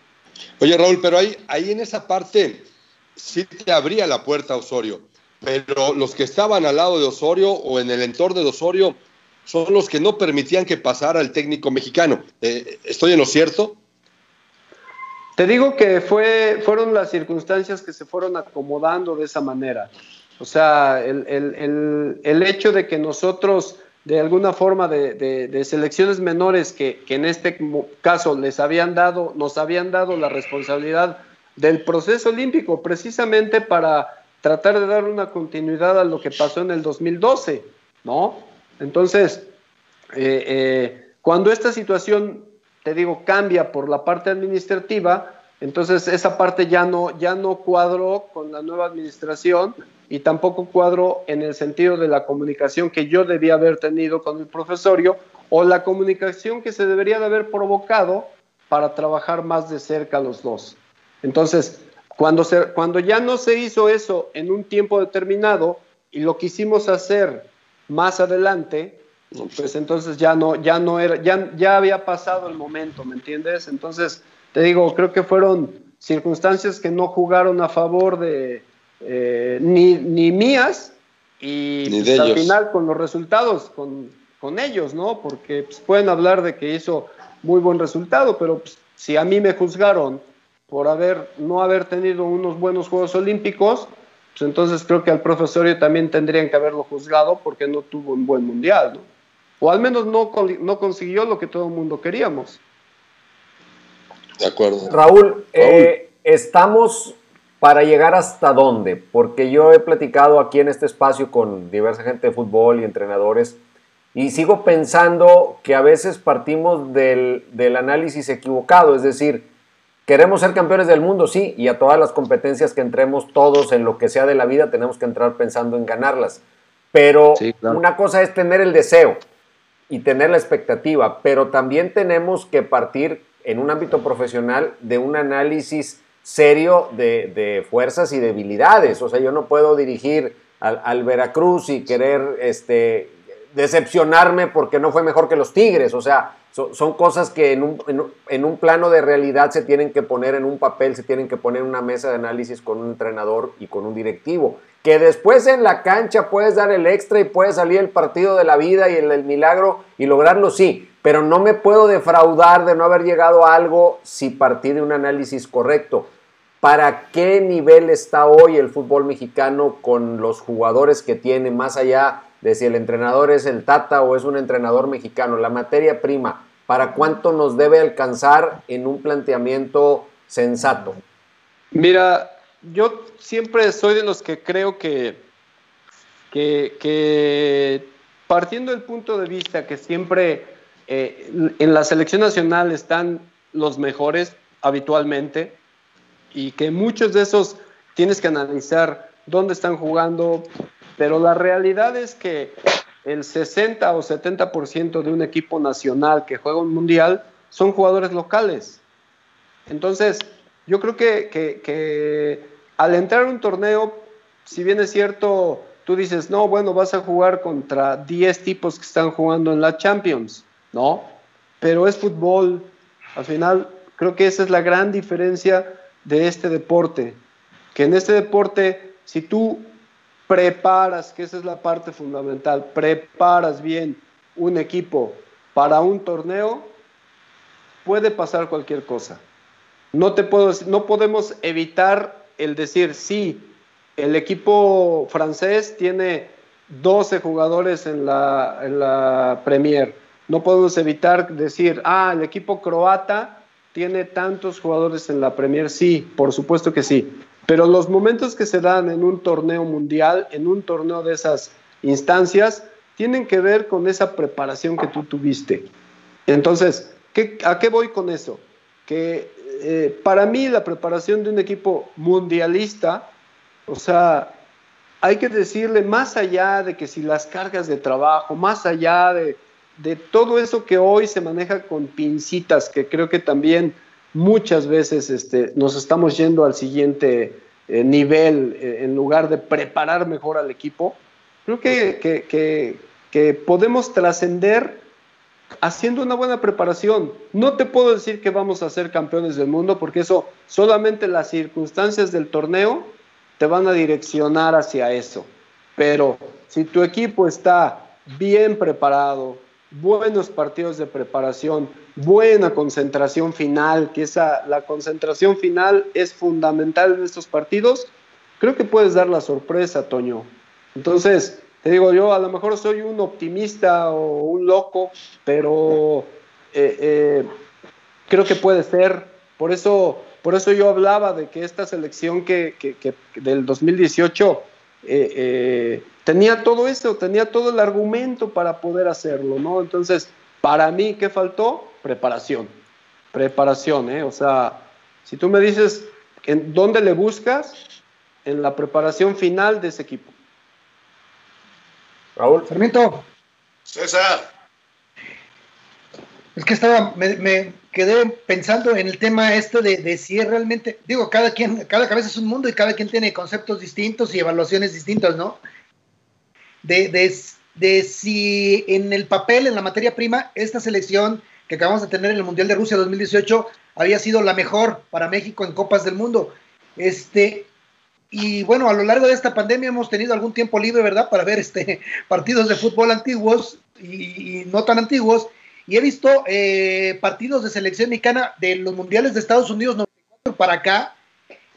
Oye, Raúl, pero ahí, ahí en esa parte sí te abría la puerta Osorio, pero los que estaban al lado de Osorio o en el entorno de Osorio son los que no permitían que pasara el técnico mexicano. Eh, ¿Estoy en lo cierto? Te digo que fue, fueron las circunstancias que se fueron acomodando de esa manera. O sea, el, hecho de que nosotros, de alguna forma, de, selecciones menores que, que, en este caso les habían dado, nos habían dado la responsabilidad del proceso olímpico, precisamente para tratar de dar una continuidad a lo que pasó en el 2012, ¿no? Entonces, eh, eh, cuando esta situación, te digo, cambia por la parte administrativa, entonces esa parte ya no, ya no cuadró con la nueva administración y tampoco cuadró en el sentido de la comunicación que yo debía haber tenido con el profesorio o la comunicación que se debería de haber provocado para trabajar más de cerca los dos. Entonces, cuando, se, cuando ya no se hizo eso en un tiempo determinado y lo quisimos hacer más adelante, pues entonces ya no, ya no era, ya, ya había pasado el momento, ¿me entiendes? Entonces, te digo, creo que fueron circunstancias que no jugaron a favor de eh, ni, ni, mías y pues, al final con los resultados, con, con ellos, ¿no? Porque pues, pueden hablar de que hizo muy buen resultado, pero pues, si a mí me juzgaron por haber, no haber tenido unos buenos Juegos Olímpicos, pues entonces creo que al profesorio también tendrían que haberlo juzgado porque no tuvo un buen mundial, ¿no? O al menos no, no consiguió lo que todo el mundo queríamos. De acuerdo. Raúl, eh, estamos para llegar hasta dónde, porque yo he platicado aquí en este espacio con diversa gente de fútbol y entrenadores y sigo pensando que a veces partimos del, del análisis equivocado, es decir, Queremos ser campeones del mundo, sí, y a todas las competencias que entremos todos en lo que sea de la vida tenemos que entrar pensando en ganarlas. Pero una cosa es tener el deseo y tener la expectativa, pero también tenemos que partir en un ámbito profesional de un análisis serio de, fuerzas y debilidades. O sea, yo no puedo dirigir al, al Veracruz y querer este, decepcionarme porque no fue mejor que los Tigres. O sea, son cosas que en un, en, un, plano de realidad se tienen que poner en un papel, se tienen que poner en una mesa de análisis con un entrenador y con un directivo. Que después en la cancha puedes dar el extra y puede salir el partido de la vida y el, el milagro y lograrlo, sí. Pero no me puedo defraudar de no haber llegado a algo si partí de un análisis correcto. ¿Para qué nivel está hoy el fútbol mexicano con los jugadores que tiene más allá de si el entrenador es el Tata o es un entrenador mexicano, la materia prima, ¿para cuánto nos debe alcanzar en un planteamiento sensato? Mira, yo siempre soy de los que creo que, que, partiendo del punto de vista que siempre eh, en la selección nacional están los mejores habitualmente y que muchos de esos tienes que analizar dónde están jugando, pero la realidad es que el 60 o 70% de un equipo nacional que juega un mundial son jugadores locales. Entonces, yo creo que, que, al entrar a un torneo, si bien es cierto, tú dices, no, bueno, vas a jugar contra 10 tipos que están jugando en la Champions, ¿no? Pero es fútbol. Al final, creo que esa es la gran diferencia de este deporte. Que en este deporte, si tú preparas, que esa es la parte fundamental, preparas bien un equipo para un torneo, puede pasar cualquier cosa. No, te puedo, no podemos evitar el decir, sí, el equipo francés tiene 12 jugadores en la, en la Premier. No podemos evitar decir, ah, el equipo croata tiene tantos jugadores en la Premier. Sí, por supuesto que sí. Pero los momentos que se dan en un torneo mundial, en un torneo de esas instancias, tienen que ver con esa preparación que tú tuviste. Entonces, ¿a qué voy con eso? Que eh, para mí la preparación de un equipo mundialista, o sea, hay que decirle más allá de que si las cargas de trabajo, más allá de, todo eso que hoy se maneja con pincitas, que creo que también muchas veces este, nos estamos yendo al siguiente eh, nivel eh, en lugar de preparar mejor al equipo, creo que, que podemos trascender haciendo una buena preparación. No te puedo decir que vamos a ser campeones del mundo porque eso solamente las circunstancias del torneo te van a direccionar hacia eso. Pero si tu equipo está bien preparado, buenos partidos de preparación, buena concentración final, que esa, la concentración final es fundamental en estos partidos, creo que puedes dar la sorpresa, Toño. Entonces, te digo yo, a lo mejor soy un optimista o un loco, pero eh, eh, creo que puede ser. Por eso, por eso yo hablaba de que esta selección que, del 2018 eh, tenía todo eso, tenía todo el argumento para poder hacerlo, ¿no? Entonces, para mí, ¿qué faltó? Preparación. Preparación, ¿eh? O sea, si tú me dices, ¿en dónde le buscas? En la preparación final de ese equipo. Raúl. Sarmiento. César. Es que estaba, me, quedé pensando en el tema este de, si es realmente, digo, cada quien, cada cabeza es un mundo y cada quien tiene conceptos distintos y evaluaciones distintas, ¿no? De, de, de si en el papel, en la materia prima, esta selección que acabamos de tener en el Mundial de Rusia 2018 había sido la mejor para México en Copas del Mundo. Este, y bueno, a lo largo de esta pandemia hemos tenido algún tiempo libre, ¿verdad? Para ver este, partidos de fútbol antiguos y, no tan antiguos. Y he visto eh, partidos de selección mexicana de los mundiales de Estados Unidos 94 para acá.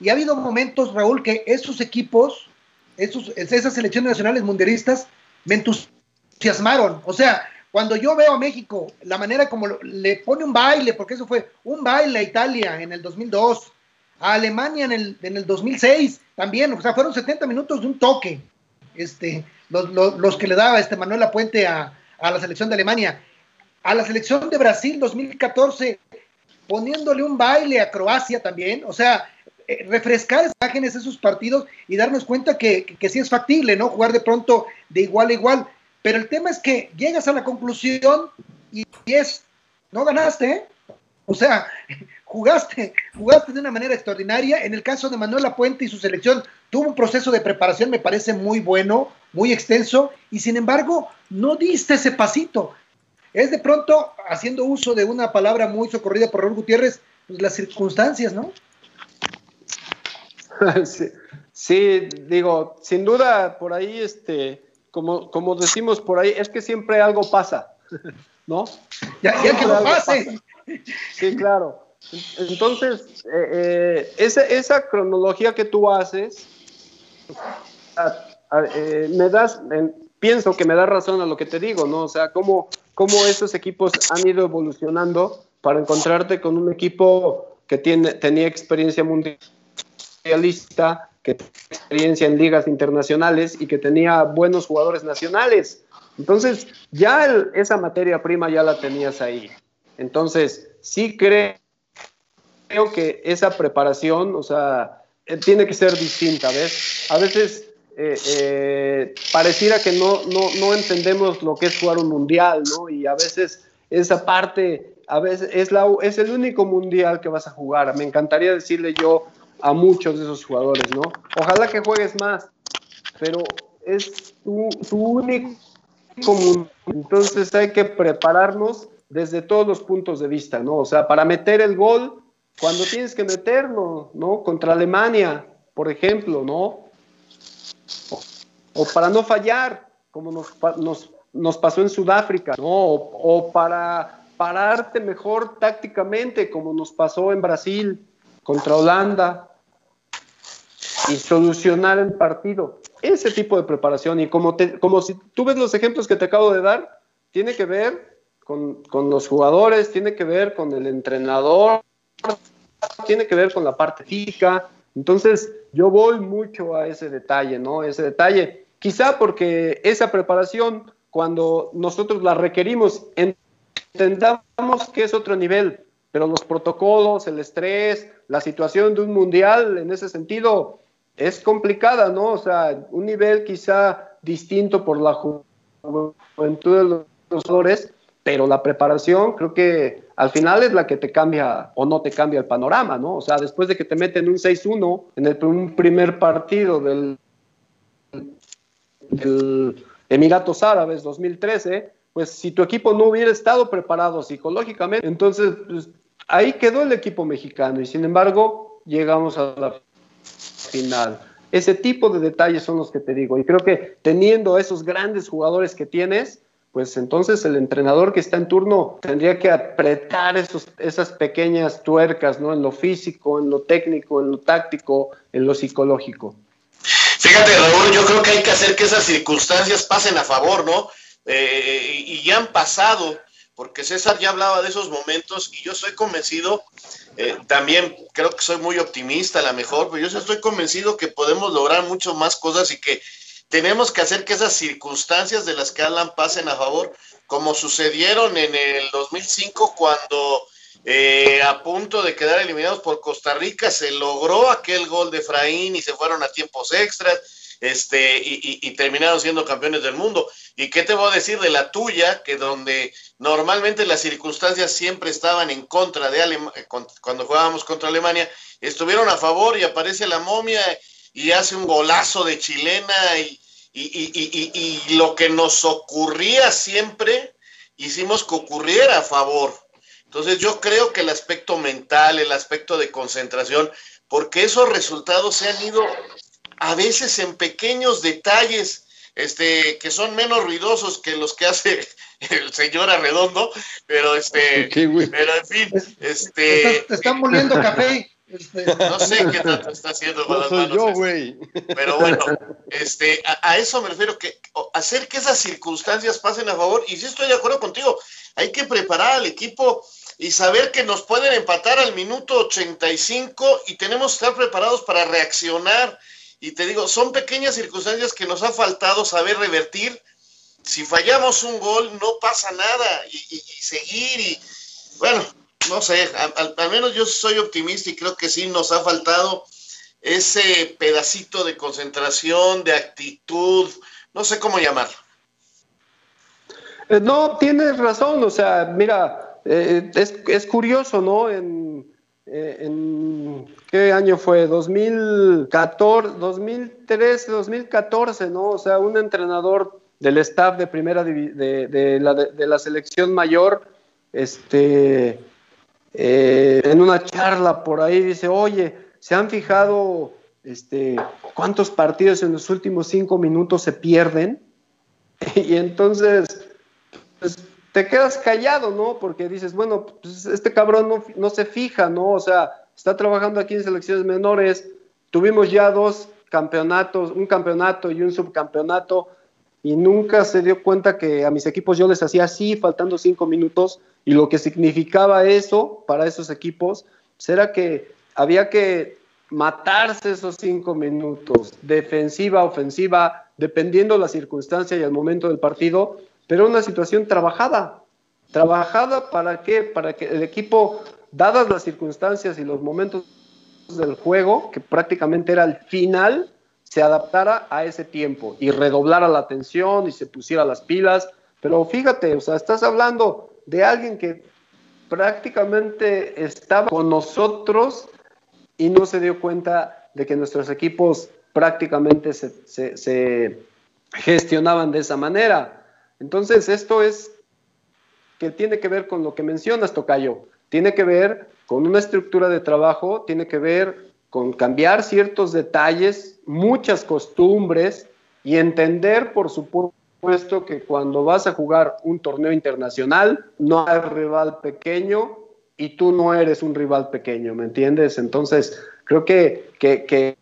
Y ha habido momentos, Raúl, que esos equipos, esos, esas selecciones nacionales mundialistas, me entusiasmaron. O sea, cuando yo veo a México, la manera como le pone un baile, porque eso fue un baile a Italia en el 2002, a Alemania en el, en el 2006 también, o sea, fueron 70 minutos de un toque, este, los, que le daba este Manuel Apuente a, a la selección de Alemania. A la selección de Brasil 2014, poniéndole un baile a Croacia también, o sea, eh, refrescar esas imágenes, esos partidos y darnos cuenta que, que, sí es factible, ¿no? Jugar de pronto de igual a igual. Pero el tema es que llegas a la conclusión y, es, no ganaste, ¿eh? O sea, jugaste, jugaste de una manera extraordinaria. En el caso de Manuel Puente y su selección, tuvo un proceso de preparación, me parece muy bueno, muy extenso, y sin embargo, no diste ese pasito. Es de pronto, haciendo uso de una palabra muy socorrida por Raúl Gutiérrez, pues las circunstancias, ¿no? Sí, digo, sin duda, por ahí, este, como, como decimos por ahí, es que siempre algo pasa, ¿no? Ya, ya que lo pase. Sí, claro. Entonces, eh, eh, esa, esa, cronología que tú haces, eh, me das, pienso que me da razón a lo que te digo, ¿no? O sea, cómo, cómo esos equipos han ido evolucionando para encontrarte con un equipo que tiene, tenía experiencia mundialista, que tenía experiencia en ligas internacionales y que tenía buenos jugadores nacionales. Entonces, ya esa materia prima ya la tenías ahí. Entonces, sí creo que esa preparación, o sea, eh, tiene que ser distinta, ¿ves? A veces eh, eh, pareciera que no, no, no, entendemos lo que es jugar un mundial, ¿no? Y a veces esa parte, a veces es, la, es el único mundial que vas a jugar. Me encantaría decirle yo a muchos de esos jugadores, ¿no? Ojalá que juegues más, pero es tu, único mundial. Entonces hay que prepararnos desde todos los puntos de vista, ¿no? O sea, para meter el gol cuando tienes que meterlo, ¿no? Contra Alemania, por ejemplo, ¿no? O, para no fallar, como nos, pasó en Sudáfrica, ¿no? O, para pararte mejor tácticamente, como nos pasó en Brasil contra Holanda, y solucionar el partido. Ese tipo de preparación, y como, como si tú ves los ejemplos que te acabo de dar, tiene que ver con, con los jugadores, tiene que ver con el entrenador, tiene que ver con la parte física. Entonces, yo voy mucho a ese detalle, ¿no? Ese detalle. Quizá porque esa preparación, cuando nosotros la requerimos, entendamos que es otro nivel, pero los protocolos, el estrés, la situación de un mundial, en ese sentido, es complicada, ¿no? O sea, un nivel quizá distinto por la juventud de los jugadores, pero la preparación creo que al final es la que te cambia o no te cambia el panorama, ¿no? O sea, después de que te meten un 6-1 en el primer partido del, Emiratos Árabes 2013, pues si tu equipo no hubiera estado preparado psicológicamente, entonces pues, ahí quedó el equipo mexicano y sin embargo llegamos a la final. Ese tipo de detalles son los que te digo y creo que teniendo esos grandes jugadores que tienes, pues entonces el entrenador que está en turno tendría que apretar esas pequeñas tuercas, ¿no? En lo físico, en lo técnico, en lo táctico, en lo psicológico. Fíjate, Raúl, yo creo que hay que hacer que esas circunstancias pasen a favor, ¿no? Eh, y ya han pasado, porque César ya hablaba de esos momentos y yo soy convencido, eh, también creo que soy muy optimista a lo mejor, pero yo estoy convencido que podemos lograr mucho más cosas y que tenemos que hacer que esas circunstancias de las que hablan pasen a favor, como sucedieron en el 2005 cuando eh, a punto de quedar eliminados por Costa Rica se logró aquel gol de Efraín y se fueron a tiempos extras este, y, terminaron siendo campeones del mundo. ¿Y qué te voy a decir de la tuya, que donde normalmente las circunstancias siempre estaban en contra de Alemania, cuando jugábamos contra Alemania, estuvieron a favor y aparece la momia y hace un golazo de chilena y, y, lo que nos ocurría siempre, hicimos que ocurriera a favor. Entonces yo creo que el aspecto mental, el aspecto de concentración, porque esos resultados se han ido a veces en pequeños detalles, este, que son menos ruidosos que los que hace el señor Arredondo, pero este, pero en fin, este. Te están moliendo café. Este, no sé qué tanto está haciendo con las manos. Este, pero bueno, este, a, eso me refiero, que hacer que esas circunstancias pasen a favor, y sí estoy de acuerdo contigo, hay que preparar al equipo y saber que nos pueden empatar al minuto 85 y tenemos que estar preparados para reaccionar. Y te digo, son pequeñas circunstancias que nos ha faltado saber revertir. Si fallamos un gol, no pasa nada y seguir y bueno, no sé, al, menos yo soy optimista y creo que sí nos ha faltado ese pedacito de concentración, de actitud, no sé cómo llamarlo. Eh, no, tienes razón, o sea, mira, eh, es, curioso, ¿no? En, eh, en, ¿qué año fue? 2014, 2013, 2014, ¿no? O sea, un entrenador del staff de primera de, de, la, selección mayor, este, eh, en una charla por ahí dice, oye, ¿se han fijado este, cuántos partidos en los últimos cinco minutos se pierden? y entonces, te quedas callado, ¿no? Porque dices, bueno, pues, este cabrón no, no se fija, ¿no? O sea, está trabajando aquí en selecciones menores, tuvimos ya dos campeonatos, un campeonato y un subcampeonato, y nunca se dio cuenta que a mis equipos yo les hacía así, faltando cinco minutos, y lo que significaba eso para esos equipos era que había que matarse esos cinco minutos, defensiva, ofensiva, dependiendo la circunstancia y el momento del partido, pero una situación trabajada. ¿Trabajada para qué? Para que el equipo, dadas las circunstancias y los momentos del juego, que prácticamente era el final, se adaptara a ese tiempo y redoblara la atención y se pusiera las pilas. Pero fíjate, o sea, estás hablando de alguien que prácticamente estaba con nosotros y no se dio cuenta de que nuestros equipos prácticamente se, gestionaban de esa manera. Entonces, esto es que tiene que ver con lo que mencionas, Tocayo. Tiene que ver con una estructura de trabajo, tiene que ver con cambiar ciertos detalles, muchas costumbres y entender, por supuesto, que cuando vas a jugar un torneo internacional, no hay rival pequeño y tú no eres un rival pequeño, ¿me entiendes? Entonces, creo que, que,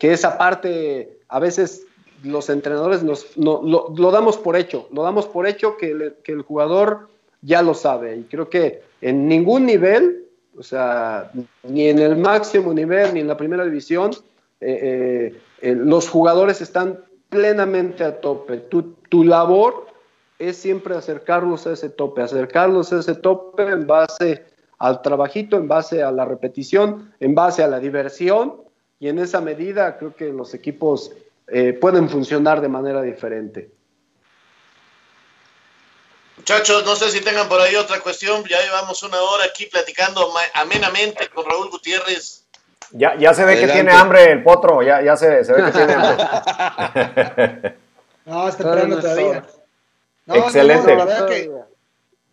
esa parte a veces los entrenadores nos, lo, damos por hecho, lo damos por hecho que, el jugador ya lo sabe y creo que en ningún nivel, o sea, ni en el máximo nivel ni en la primera división, eh, eh, los jugadores están plenamente a tope. Tu, tu labor es siempre acercarlos a ese tope, acercarlos a ese tope en base al trabajito, en base a la repetición, en base a la diversión, y en esa medida creo que los equipos eh, pueden funcionar de manera diferente. Muchachos, no sé si tengan por ahí otra cuestión, ya llevamos una hora aquí platicando amenamente con Raúl Gutiérrez. Ya, ya se ve que tiene hambre el potro, ya, ya se, se ve que tiene hambre. no, está temprano todavía. Excelente. No, la verdad que,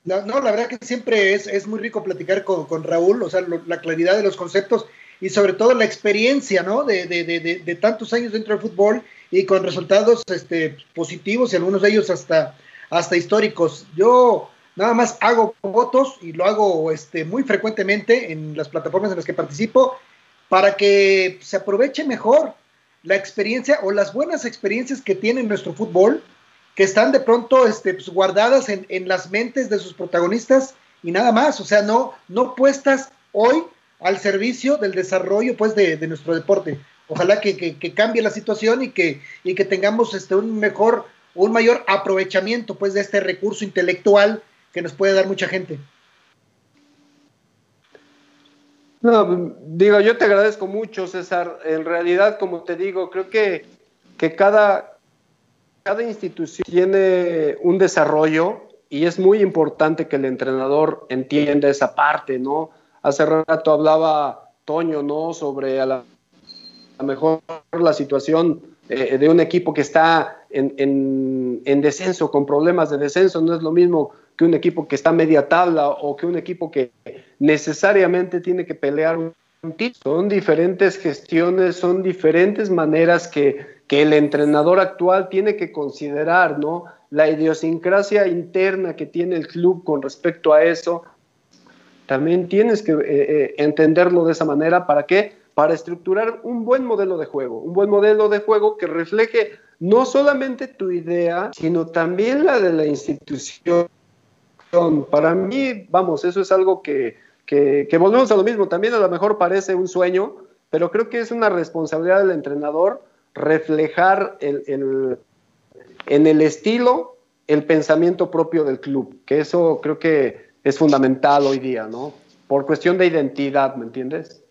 no, la verdad que siempre es, es muy rico platicar con, con Raúl, o sea, la claridad de los conceptos y sobre todo la experiencia, ¿no? De, de, de, de, tantos años dentro del fútbol y con resultados este, positivos y algunos de ellos hasta, hasta históricos. Yo nada más hago votos y lo hago este, muy frecuentemente en las plataformas en las que participo para que se aproveche mejor la experiencia o las buenas experiencias que tiene nuestro fútbol que están de pronto este, pues, guardadas en, en, las mentes de sus protagonistas y nada más, o sea, no, no puestas hoy al servicio del desarrollo pues de, nuestro deporte. Ojalá que, que, que, cambie la situación y que, y que tengamos este, un mejor, un mayor aprovechamiento pues de este recurso intelectual que nos puede dar mucha gente. No, digo, yo te agradezco mucho, César. En realidad, como te digo, creo que, que cada, cada institución tiene un desarrollo y es muy importante que el entrenador entienda esa parte, ¿no? Hace rato hablaba Toño, ¿no? Sobre a la, mejor la situación eh, de un equipo que está en, en, en, descenso, con problemas de descenso, no es lo mismo que un equipo que está media tabla o que un equipo que necesariamente tiene que pelear un título. Son diferentes gestiones, son diferentes maneras que que el entrenador actual tiene que considerar, ¿no? La idiosincrasia interna que tiene el club con respecto a eso, también tienes que eh, eh, entenderlo de esa manera. ¿Para qué? Para estructurar un buen modelo de juego, un buen modelo de juego que refleje no solamente tu idea, sino también la de la institución. Para mí, vamos, eso es algo que, que, que volvemos a lo mismo. También a lo mejor parece un sueño, pero creo que es una responsabilidad del entrenador reflejar en el estilo el pensamiento propio del club, que eso creo que es fundamental hoy día, ¿no? Por cuestión de identidad, ¿me entiendes?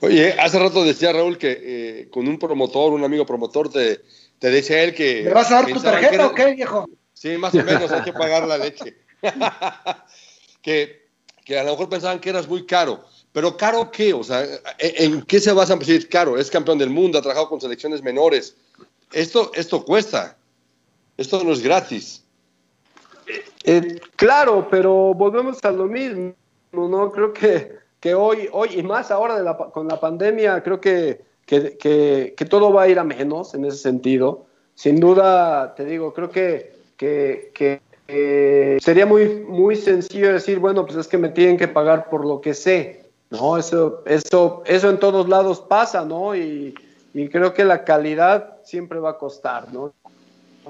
Oye, hace rato decía Raúl que eh, con un promotor, un amigo promotor, te, te decía él que... ¿Me vas a dar tu tarjeta o qué, viejo? Sí, más o menos, hay que pagar la leche. que, que a lo mejor pensaban que eras muy caro. Pero caro qué, o sea, ¿en qué se basa para decir caro? Es campeón del mundo, ha trabajado con selecciones menores. Esto, esto cuesta. Esto no es gratis. Eh, claro, pero volvemos a lo mismo, ¿no? Creo que, que hoy, hoy y más ahora con la pandemia, creo que, que, que, todo va a ir a menos en ese sentido. Sin duda, te digo, creo que, que, eh, sería muy, muy sencillo decir, bueno, pues es que me tienen que pagar por lo que sé. No, eso, eso, eso en todos lados pasa, ¿no? Y, creo que la calidad siempre va a costar, ¿no?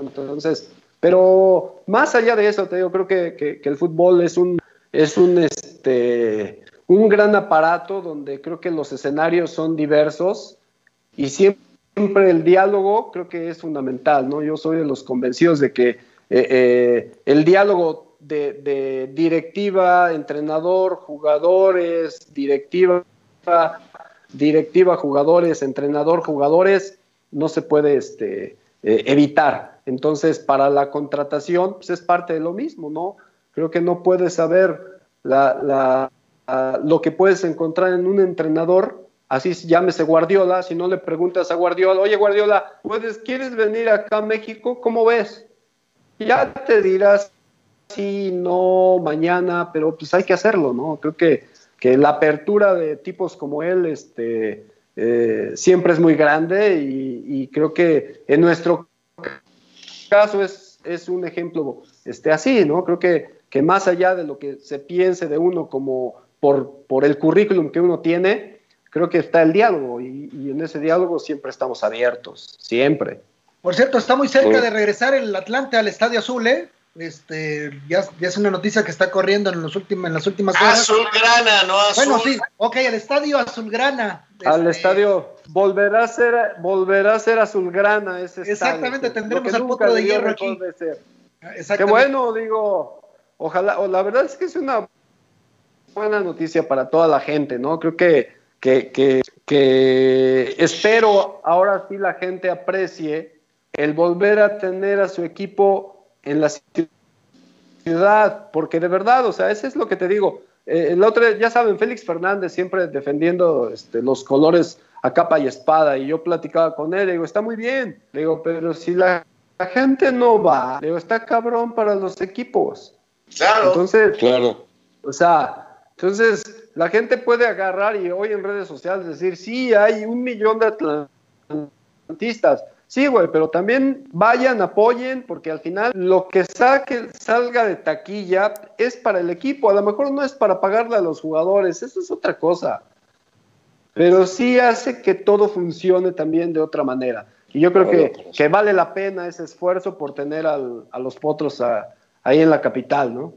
Entonces, pero más allá de eso, te digo, creo que, el fútbol es un, es un, este, un gran aparato donde creo que los escenarios son diversos y siempre el diálogo creo que es fundamental, ¿no? Yo soy de los convencidos de que eh, eh, el diálogo de, directiva, entrenador, jugadores, directiva, directiva, jugadores, entrenador, jugadores, no se puede este, eh, evitar. Entonces, para la contratación, pues es parte de lo mismo, ¿no? Creo que no puedes saber la, lo que puedes encontrar en un entrenador, así llámese Guardiola, si no le preguntas a Guardiola, oye Guardiola, ¿puedes, ¿quieres venir acá a México? ¿Cómo ves? Ya te dirás sí, no, mañana, pero pues hay que hacerlo, ¿no? Creo que, que la apertura de tipos como él, este, eh, siempre es muy grande y, creo que en nuestro caso es, es un ejemplo este, así, ¿no? Creo que, que más allá de lo que se piense de uno como por, por el currículum que uno tiene, creo que está el diálogo y, en ese diálogo siempre estamos abiertos, siempre. Por cierto, está muy cerca de regresar el Atlante al Estadio Azul, ¿eh? Este, ya, ya, es una noticia que está corriendo en, los últimos, en las últimas horas. Azulgrana, no azul. Bueno, sí, ok, al estadio Azulgrana. Al este, estadio, volverá a ser, volverá a ser Azulgrana ese Exactamente, tendremos al potro de hierro aquí. Qué bueno, digo, ojalá, la verdad es que es una buena noticia para toda la gente, ¿no? Creo que, que, que, que espero ahora sí la gente aprecie el volver a tener a su equipo en la ciudad, porque de verdad, o sea, eso es lo que te digo. Eh, el otro, ya saben, Félix Fernández siempre defendiendo este, los colores a capa y espada, y yo platicaba con él, digo, está muy bien, digo, pero si la, gente no va, digo, está cabrón para los equipos. Claro. Entonces, claro. O sea, entonces la gente puede agarrar y hoy en redes sociales decir, sí, hay un millón de atlantistas, Sí, güey, pero también vayan, apoyen, porque al final lo que saque, salga de taquilla es para el equipo. A lo mejor no es para pagarle a los jugadores, eso es otra cosa. Pero sí hace que todo funcione también de otra manera. Y yo creo que, que vale la pena ese esfuerzo por tener al, a los potros ahí en la capital, ¿no?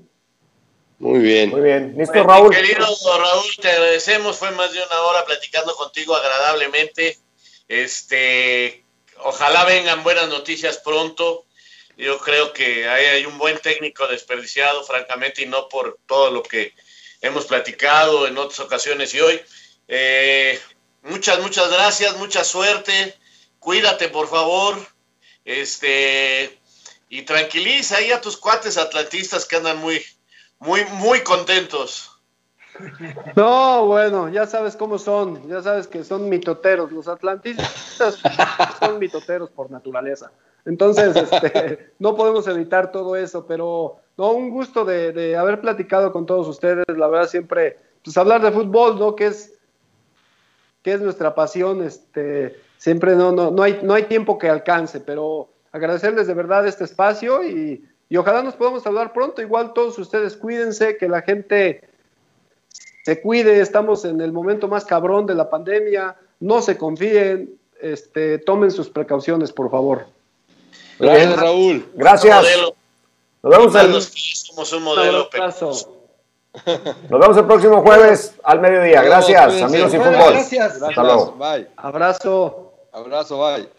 Muy bien. Muy bien. Listo, Raúl. Querido Raúl, te agradecemos. Fue más de una hora platicando contigo agradablemente. Este, ojalá vengan buenas noticias pronto. Yo creo que hay, un buen técnico desperdiciado, francamente, y no por todo lo que hemos platicado en otras ocasiones y hoy. Eh, muchas, muchas gracias, mucha suerte. Cuídate, por favor. Este, y tranquiliza ahí a tus cuates atlantistas que andan muy, muy, muy contentos. No, bueno, ya sabes cómo son, ya sabes que son mitoteros, los atlantistas son mitoteros por naturaleza. Entonces, este, no podemos evitar todo eso, pero no, un gusto de, haber platicado con todos ustedes, la verdad siempre, pues hablar de fútbol, ¿no? Que es, que es nuestra pasión, este, siempre no, no, no, hay, no hay tiempo que alcance, pero agradecerles de verdad este espacio y, y ojalá nos podamos hablar pronto, igual todos ustedes cuídense, que la gente se cuide, estamos en el momento más cabrón de la pandemia, no se confíen, este, tomen sus precauciones, por favor. Gracias, Raúl. Gracias. Nos vemos el... Somos un modelo, Nos vemos el próximo jueves al mediodía. Gracias, amigos y fútbol. Gracias. Hasta luego. Bye. Abrazo. Abrazo, bye.